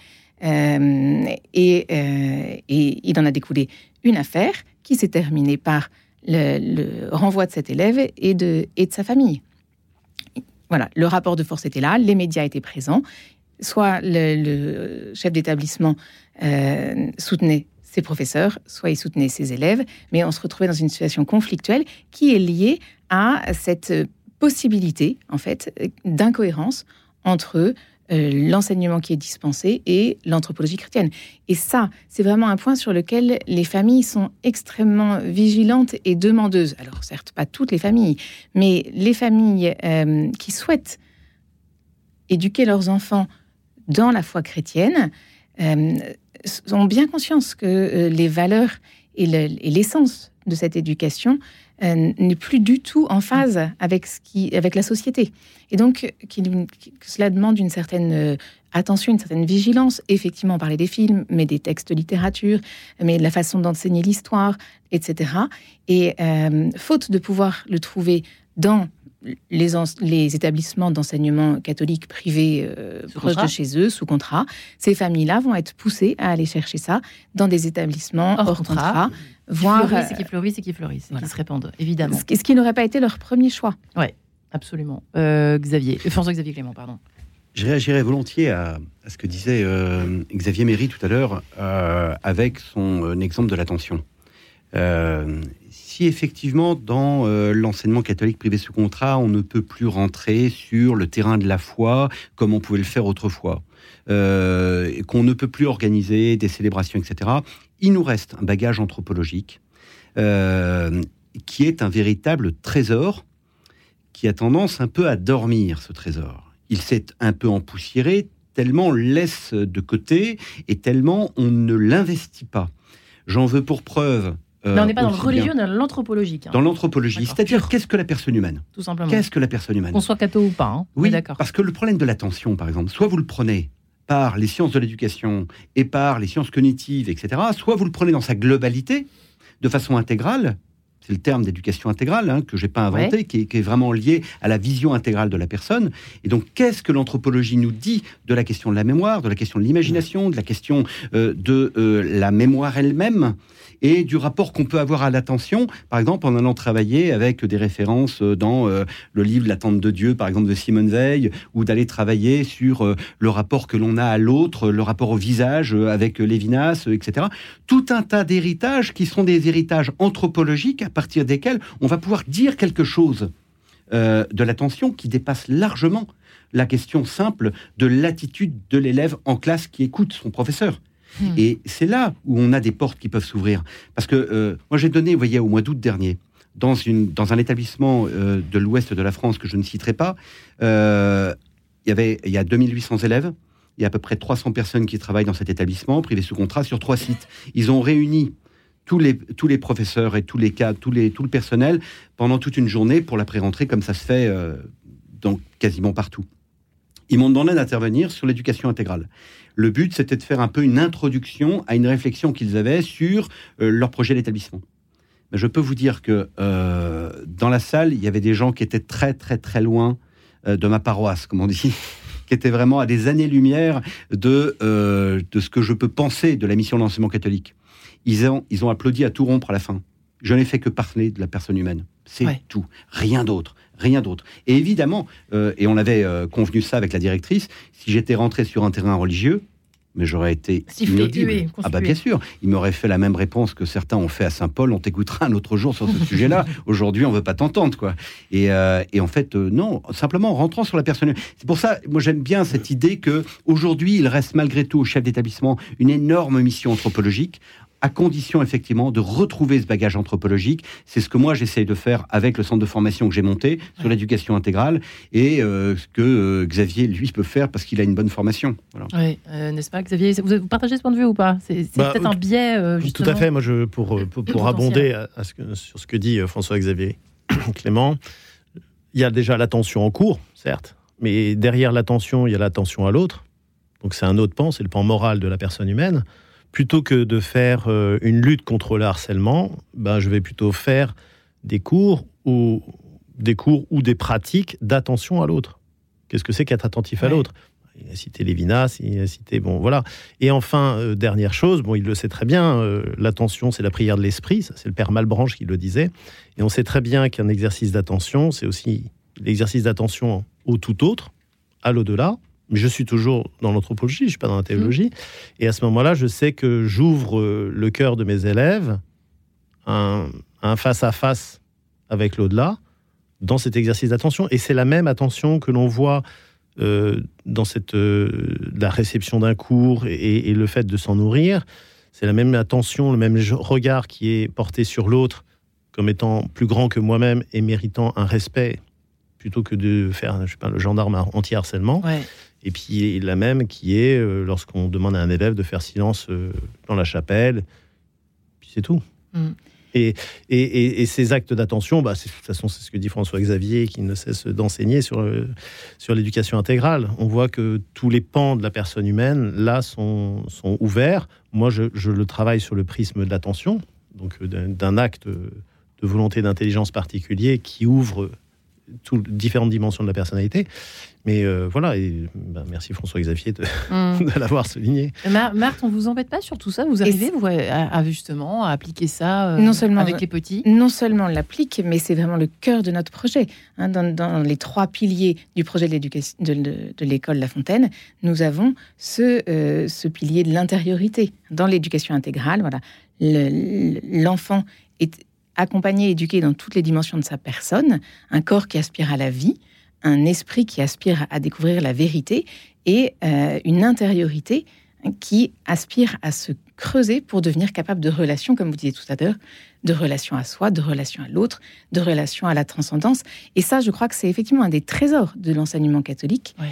Euh, et, euh, et il en a découlé une affaire qui s'est terminée par le, renvoi de cet élève et de, et de sa famille. Voilà, le rapport de force était là, les médias étaient présents. Soit le, le chef d'établissement euh, soutenait ses professeurs, soit il soutenait ses élèves, mais on se retrouvait dans une situation conflictuelle qui est liée à cette possibilité, en fait, d'incohérence entre euh, l'enseignement qui est dispensé et l'anthropologie chrétienne. Et ça, c'est vraiment un point sur lequel les familles sont extrêmement vigilantes et demandeuses. Alors certes, pas toutes les familles, mais les familles euh, qui souhaitent éduquer leurs enfants dans la foi chrétienne euh, ont bien conscience que les valeurs et le- et l'essence de cette éducation euh, n'est plus du tout en phase avec, ce qui, avec la société. Et donc, que cela demande une certaine euh, attention, une certaine vigilance. Effectivement, on parlait des films, mais des textes de littérature, mais de la façon d'enseigner l'histoire, etc. Et euh, faute de pouvoir le trouver dans les, les établissements d'enseignement catholique privés proches de chez eux, sous contrat, ces familles-là vont être poussées à aller chercher ça dans des établissements Hors hors, contrat. contrat, Qui voire fleurissent et euh, qui fleurissent et qui fleurissent, et voilà. qui se répandent, évidemment. ce qui, ce qui n'aurait pas été leur premier choix. Absolument. Euh, Xavier, euh, François-Xavier Clément, pardon. Je réagirais volontiers à, à ce que disait euh, Xavier Méry tout à l'heure euh, avec son euh, exemple de l'attention. Euh, si effectivement dans euh, l'enseignement catholique privé sous contrat, on ne peut plus rentrer sur le terrain de la foi comme on pouvait le faire autrefois, euh, qu'on ne peut plus organiser des célébrations, etc., il nous reste un bagage anthropologique euh, qui est un véritable trésor qui a tendance un peu à dormir, ce trésor. Il s'est un peu empoussiéré, tellement on laisse de côté et tellement on ne l'investit pas. J'en veux pour preuve. euh, on n'est pas dans le religieux, bien on est dans l'anthropologique. hein, Dans l'anthropologie, c'est-à-dire qu'est-ce que la personne humaine? Tout simplement. Qu'est-ce que la personne humaine? Qu'on soit catho ou pas, hein, Oui, d'accord. parce que le problème de l'attention, par exemple, soit vous le prenez par les sciences de l'éducation et par les sciences cognitives, etc., soit vous le prenez dans sa globalité, de façon intégrale. C'est le terme d'éducation intégrale hein, que j'ai pas inventé, qui, est, qui est vraiment lié à la vision intégrale de la personne. Et donc, qu'est-ce que l'anthropologie nous dit de la question de la mémoire, de la question de l'imagination, de la question euh, de euh, la mémoire elle-même? Et du rapport qu'on peut avoir à l'attention, par exemple en allant travailler avec des références euh, dans euh, le livre L'attente de Dieu, par exemple de Simone Veil, ou d'aller travailler sur euh, le rapport que l'on a à l'autre, le rapport au visage avec Lévinas, etc. Tout un tas d'héritages qui sont des héritages anthropologiques à partir desquels on va pouvoir dire quelque chose de l'attention qui dépasse largement la question simple de l'attitude de l'élève en classe qui écoute son professeur. Hmm. Et c'est là où on a des portes qui peuvent s'ouvrir. Parce que euh, moi, j'ai donné, vous voyez, au mois d'août dernier, dans, une, dans un établissement euh, de l'ouest de la France que je ne citerai pas, euh, il y avait il y a 2800 élèves. Il y a à peu près 300 personnes qui travaillent dans cet établissement, privé sous contrat, sur trois sites. Ils ont réuni tous les, tous les professeurs et tous les cadres, tous les, tout le personnel pendant toute une journée pour la pré-rentrée, comme ça se fait dans quasiment partout. Ils m'ont demandé d'intervenir sur l'éducation intégrale. Le but, c'était de faire un peu une introduction à une réflexion qu'ils avaient sur euh, leur projet d'établissement. Mais je peux vous dire que euh, dans la salle, il y avait des gens qui étaient très, très, très loin euh, de ma paroisse, comme on dit, qui étaient vraiment à des années-lumière de, de ce que je peux penser de la mission de l'enseignement catholique. Ils ont, ils ont applaudi à tout rompre à la fin. Je n'ai fait que parler de la personne humaine. C'est Ouais. tout. Rien d'autre. Rien d'autre. Et évidemment, euh, et on avait euh, convenu ça avec la directrice, si j'étais rentré sur un terrain religieux, mais j'aurais été Sifflé, inaudible. hué, ah bah bien sûr, il m'aurait fait la même réponse que certains ont fait à Saint-Paul. On t'écoutera un autre jour sur ce sujet-là. Aujourd'hui, on veut pas t'entendre, quoi. Et, euh, et en fait, euh, non, simplement en rentrant sur la personne. C'est pour ça, moi j'aime bien cette idée que aujourd'hui, il reste malgré tout au chef d'établissement une énorme mission anthropologique à condition effectivement de retrouver ce bagage anthropologique. C'est ce que moi j'essaye de faire avec le centre de formation que j'ai monté sur l'éducation intégrale et euh, ce que euh, Xavier lui peut faire parce qu'il a une bonne formation. Voilà. Oui, euh, n'est-ce pas, Xavier? Vous, vous partagez ce point de vue ou pas? C'est c'est Bah, peut-être un biais. euh, Tout justement. à fait. Moi, je, pour, pour, pour abonder à- à ce que- sur ce que dit euh, François-Xavier Clément, il y a déjà l'attention en cours, certes, mais derrière l'attention, il y a l'attention à l'autre. Donc c'est un autre pan, c'est le pan moral de la personne humaine. Plutôt que de faire euh, une lutte contre le harcèlement, ben, je vais plutôt faire des cours ou des cours ou des pratiques d'attention à l'autre. Qu'est-ce que c'est qu'être attentif à Ouais. l'autre? Il a cité Lévinas, il a cité bon voilà. Et enfin euh, dernière chose, bon il le sait très bien, euh, l'attention c'est la prière de l'esprit, c'est le père Malbranche qui le disait. Et on sait très bien qu'un exercice d'attention, c'est aussi l'exercice d'attention au tout autre, à l'au-delà. Mais je suis toujours dans l'anthropologie, je ne suis pas dans la théologie. Et à ce moment-là, je sais que j'ouvre euh, le cœur de mes élèves un un face-à-face avec l'au-delà dans cet exercice d'attention. Et c'est la même attention que l'on voit euh, dans cette, euh, la réception d'un cours et, et le fait de s'en nourrir. C'est la même attention, le même regard qui est porté sur l'autre comme étant plus grand que moi-même et méritant un respect plutôt que de faire je sais pas, le gendarme anti-harcèlement. Ouais. Et puis la même qui est euh, lorsqu'on demande à un élève de faire silence euh, dans la chapelle, puis c'est tout. Mm. Et, et, et- et ces actes d'attention, bah, c'est- de toute façon, c'est ce que dit François-Xavier, qui ne cesse d'enseigner sur, euh, sur l'éducation intégrale. On voit que tous les pans de la personne humaine, là, sont, sont ouverts. Moi, je, je le travaille sur le prisme de l'attention, donc d'un d'un acte de volonté d'intelligence particulier qui ouvre toutes différentes dimensions de la personnalité. Mais euh, voilà, et ben, merci François-Xavier de, de l'avoir souligné. Mar- Marthe, on vous embête pas sur tout ça? Vous arrivez vous, à, à, justement à appliquer ça euh, Non seulement- avec les petits? non seulement on l'applique, mais c'est vraiment le cœur de notre projet. hein. dans, dans les trois piliers du projet de l'éducation de, de- de l'école La Fontaine, nous avons ce, euh, ce pilier de l'intériorité. Dans l'éducation intégrale, voilà, le- l'enfant est accompagné, éduqué dans toutes les dimensions de sa personne, un corps qui aspire à la vie, un esprit qui aspire à découvrir la vérité et euh, une intériorité qui aspire à se creuser pour devenir capable de relations, comme vous disiez tout à l'heure, de relation à soi, de relation à l'autre, de relation à la transcendance. Et ça, je crois que c'est effectivement un des trésors de l'enseignement catholique, Ouais.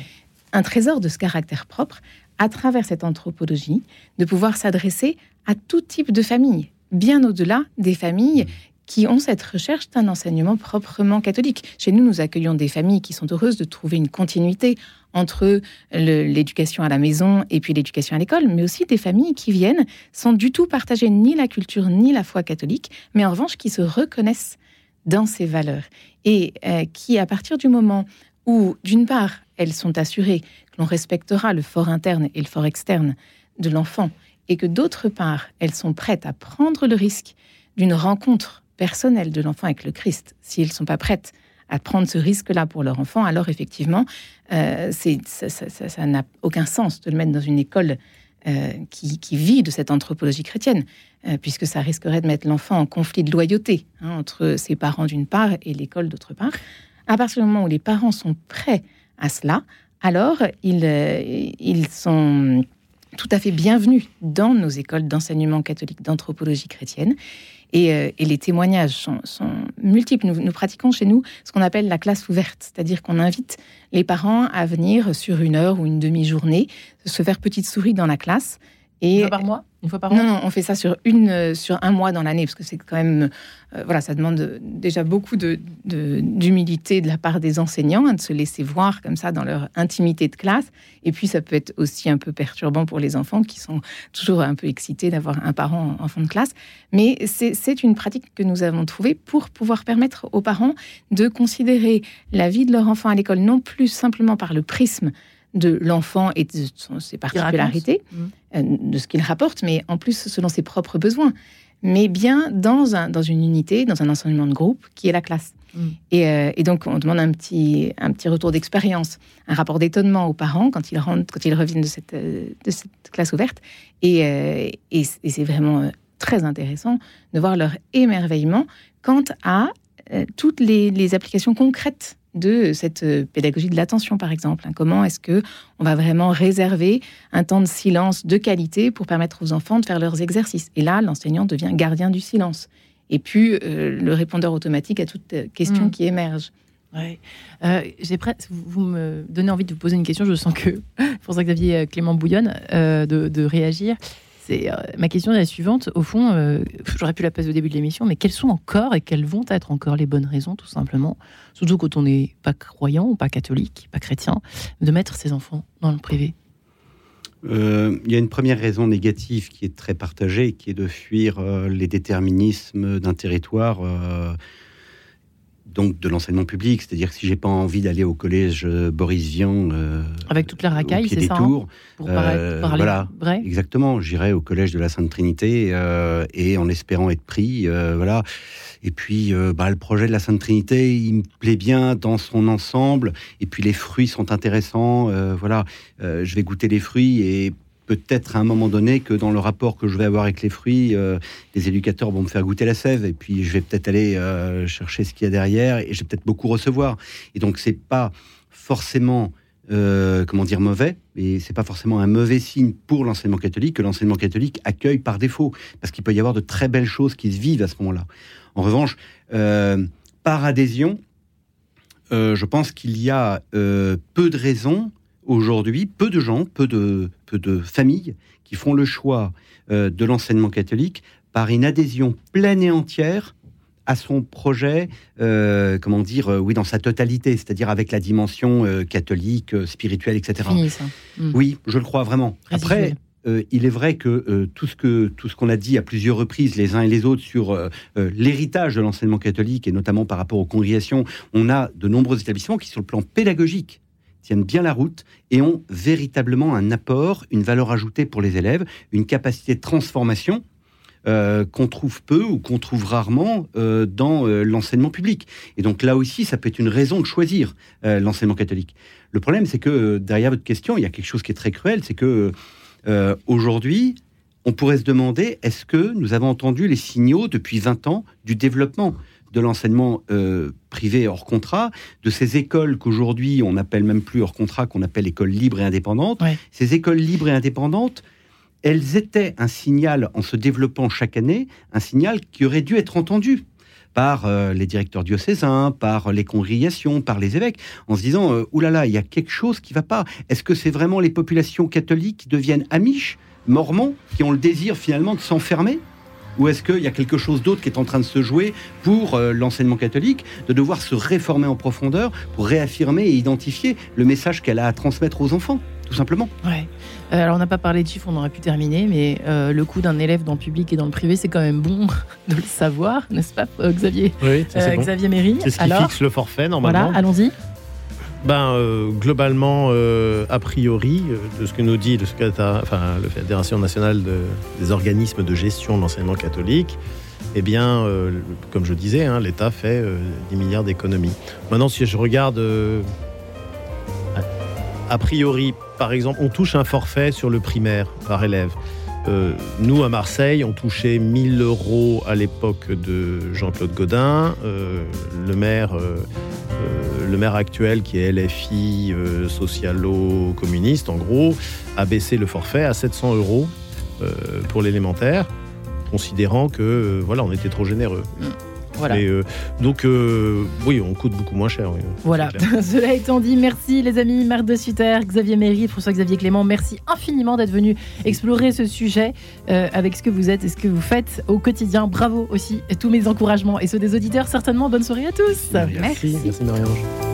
un trésor de ce caractère propre, à travers cette anthropologie, de pouvoir s'adresser à tout type de famille, bien au-delà des familles qui ont cette recherche d'un enseignement proprement catholique. Chez nous, nous accueillons des familles qui sont heureuses de trouver une continuité entre l'éducation à la maison et puis l'éducation à l'école, mais aussi des familles qui viennent sans du tout partager ni la culture ni la foi catholique, mais en revanche qui se reconnaissent dans ces valeurs et euh, qui, à partir du moment où, d'une part, elles sont assurées que l'on respectera le fort interne et le fort externe de l'enfant, et que d'autre part, elles sont prêtes à prendre le risque d'une rencontre personnelle de l'enfant avec le Christ, si elles ne sont pas prêtes à prendre ce risque-là pour leur enfant, alors effectivement, euh, ça- n'a aucun sens de le mettre dans une école euh, qui, vit de cette anthropologie chrétienne, euh, puisque ça risquerait de mettre l'enfant en conflit de loyauté hein, entre ses parents d'une part et l'école d'autre part. À partir du moment où les parents sont prêts à cela, alors ils sont tout à fait bienvenus dans nos écoles d'enseignement catholique d'anthropologie chrétienne. Et, euh, et les témoignages sont, multiples. Nous, pratiquons chez nous ce qu'on appelle la classe ouverte, c'est-à-dire qu'on invite les parents à venir sur une heure ou une demi-journée, se faire petite souris dans la classe. Et par mois? Une fois par an non, on fait ça sur, une, euh, sur un mois dans l'année, parce que c'est quand même. euh, voilà, ça demande déjà beaucoup de- de- d'humilité de, la part des enseignants, hein, de se laisser voir comme ça dans leur intimité de classe. Et puis, ça peut être aussi un peu perturbant pour les enfants qui sont toujours un peu excités d'avoir un parent en fond de classe. Mais c'est une pratique que nous avons trouvée pour pouvoir permettre aux parents de considérer la vie de leur enfant à l'école non plus simplement par le prisme de l'enfant et de son- ses particularités, Mhm. euh, de ce qu'il rapporte, mais en plus selon ses propres besoins, mais bien dans, un, dans une unité, dans un enseignement de groupe qui est la classe. Mm. Et, euh, et donc, on demande un petit, un petit retour d'expérience, un rapport d'étonnement aux parents quand ils, rentrent, quand ils reviennent de cette, euh, de cette classe ouverte. Et, euh, et, c- et c'est vraiment très intéressant de voir leur émerveillement quant à euh, toutes les, les applications concrètes de cette euh, pédagogie de l'attention, par exemple. Hein. Comment est-ce que on va vraiment réserver un temps de silence de qualité pour permettre aux enfants de faire leurs exercices? Et là, l'enseignant devient gardien du silence et puis euh, le répondeur automatique à toute euh, question Mm. qui émerge. Ouais. Euh, vous, me donnez envie de vous poser une question. Je sens que pour ça Xavier euh, Clément bouillonne euh, de, de réagir. Euh, ma question est la suivante. Au fond, euh, j'aurais pu la poser au début de l'émission, mais quelles sont encore et quelles vont être encore les bonnes raisons, tout simplement, surtout quand on n'est pas croyant ou pas catholique, pas chrétien, de mettre ses enfants dans le privé? Euh, il y a une première raison négative qui est très partagée, qui est de fuir les déterminismes d'un territoire, donc de l'enseignement public. C'est-à-dire que si j'ai pas envie d'aller au collège euh, Boris Vian, euh, Avec toute la racaille, c'est ça hein, tours, Pour parler, Euh, parler voilà. vrai Exactement, j'irai au collège de la Sainte Trinité euh, et en espérant être pris, voilà. Et puis, bah, le projet de la Sainte Trinité, il me plaît bien dans son ensemble. Et puis, les fruits sont intéressants. voilà, je vais goûter les fruits et peut-être à un moment donné que dans le rapport que je vais avoir avec les fruits, euh, les éducateurs vont me faire goûter la sève. Et puis, je vais peut-être aller euh, chercher ce qu'il y a derrière et je vais peut-être beaucoup recevoir. Et donc, c'est pas forcément euh, comment dire mauvais, et c'est pas forcément un mauvais signe pour l'enseignement catholique que l'enseignement catholique accueille par défaut, parce qu'il peut y avoir de très belles choses qui se vivent à ce moment-là. En revanche, par adhésion, je pense qu'il y a peu de raisons aujourd'hui, peu de gens, peu de, peu de familles qui font le choix euh, de l'enseignement catholique par une adhésion pleine et entière à son projet, euh, comment dire, euh, oui, dans sa totalité, c'est-à-dire avec la dimension euh, catholique, spirituelle, etc. Fini ça. Mm. Oui, je le crois vraiment. Après, il est vrai que tout ce que tout ce qu'on a dit à plusieurs reprises, les uns et les autres, sur l'héritage de l'enseignement catholique et notamment par rapport aux congrégations, on a de nombreux établissements qui, sur le plan pédagogique, tiennent bien la route et ont véritablement un apport, une valeur ajoutée pour les élèves, une capacité de transformation. euh, qu'on trouve peu ou qu'on trouve rarement euh, dans euh, l'enseignement public. Et donc là aussi, ça peut être une raison de choisir l'enseignement catholique. Le problème, c'est que derrière votre question, il y a quelque chose qui est très cruel, c'est que aujourd'hui, on pourrait se demander, est-ce que nous avons entendu les signaux depuis 20 ans du développement? De l'enseignement euh, privé hors contrat, de ces écoles qu'aujourd'hui on appelle même plus hors contrat, qu'on appelle écoles libres et indépendantes. Ouais. Ces écoles libres et indépendantes, elles étaient un signal en se développant chaque année, un signal qui aurait dû être entendu par euh, les directeurs diocésains, par les congrégations, par les évêques, en se disant euh, oulala, il y a quelque chose qui va pas. Est-ce que c'est vraiment les populations catholiques qui deviennent amiches, mormons, qui ont le désir finalement de s'enfermer? Ou est-ce qu'il y a quelque chose d'autre qui est en train de se jouer pour euh, l'enseignement catholique, de devoir se réformer en profondeur pour réaffirmer et identifier le message qu'elle a à transmettre aux enfants, tout simplement Ouais. Euh, alors on n'a pas parlé de chiffres, on aurait pu terminer, mais euh, le coût d'un élève dans le public et dans le privé, c'est quand même bon de le savoir, n'est-ce pas, Xavier? Oui, ça, c'est Euh, bon. Xavier Méry. C'est ce qui Alors, fixe le forfait normalement. voilà, allons-y. Ben, euh, globalement, euh, a priori, euh, de ce que nous dit le, enfin, le Fédération nationale de- des organismes de gestion de l'enseignement catholique, eh bien, comme je disais, hein, l'État fait euh, 10 milliards d'économies. Maintenant, si je regarde, a priori, par exemple, on touche un forfait sur le primaire par élève. Euh, nous, à Marseille, on touchait 1000 euros à l'époque de Jean-Claude Godin. Euh, le maire... euh, le maire actuel, qui est LFI, socialo-communiste, en gros, a baissé le forfait à 700 euros pour l'élémentaire, considérant que voilà, on était trop généreux. Voilà. Et, euh, donc, euh, oui, on coûte beaucoup moins cher. oui. Voilà, cela étant dit, merci les amis, Marc de Sutter, Xavier Méry, François-Xavier Clément, merci infiniment d'être venus explorer ce sujet euh, avec ce que vous êtes et ce que vous faites au quotidien. Bravo aussi, et tous mes encouragements et ceux des auditeurs, certainement. Bonne soirée à tous. Merci, merci Marie-Ange.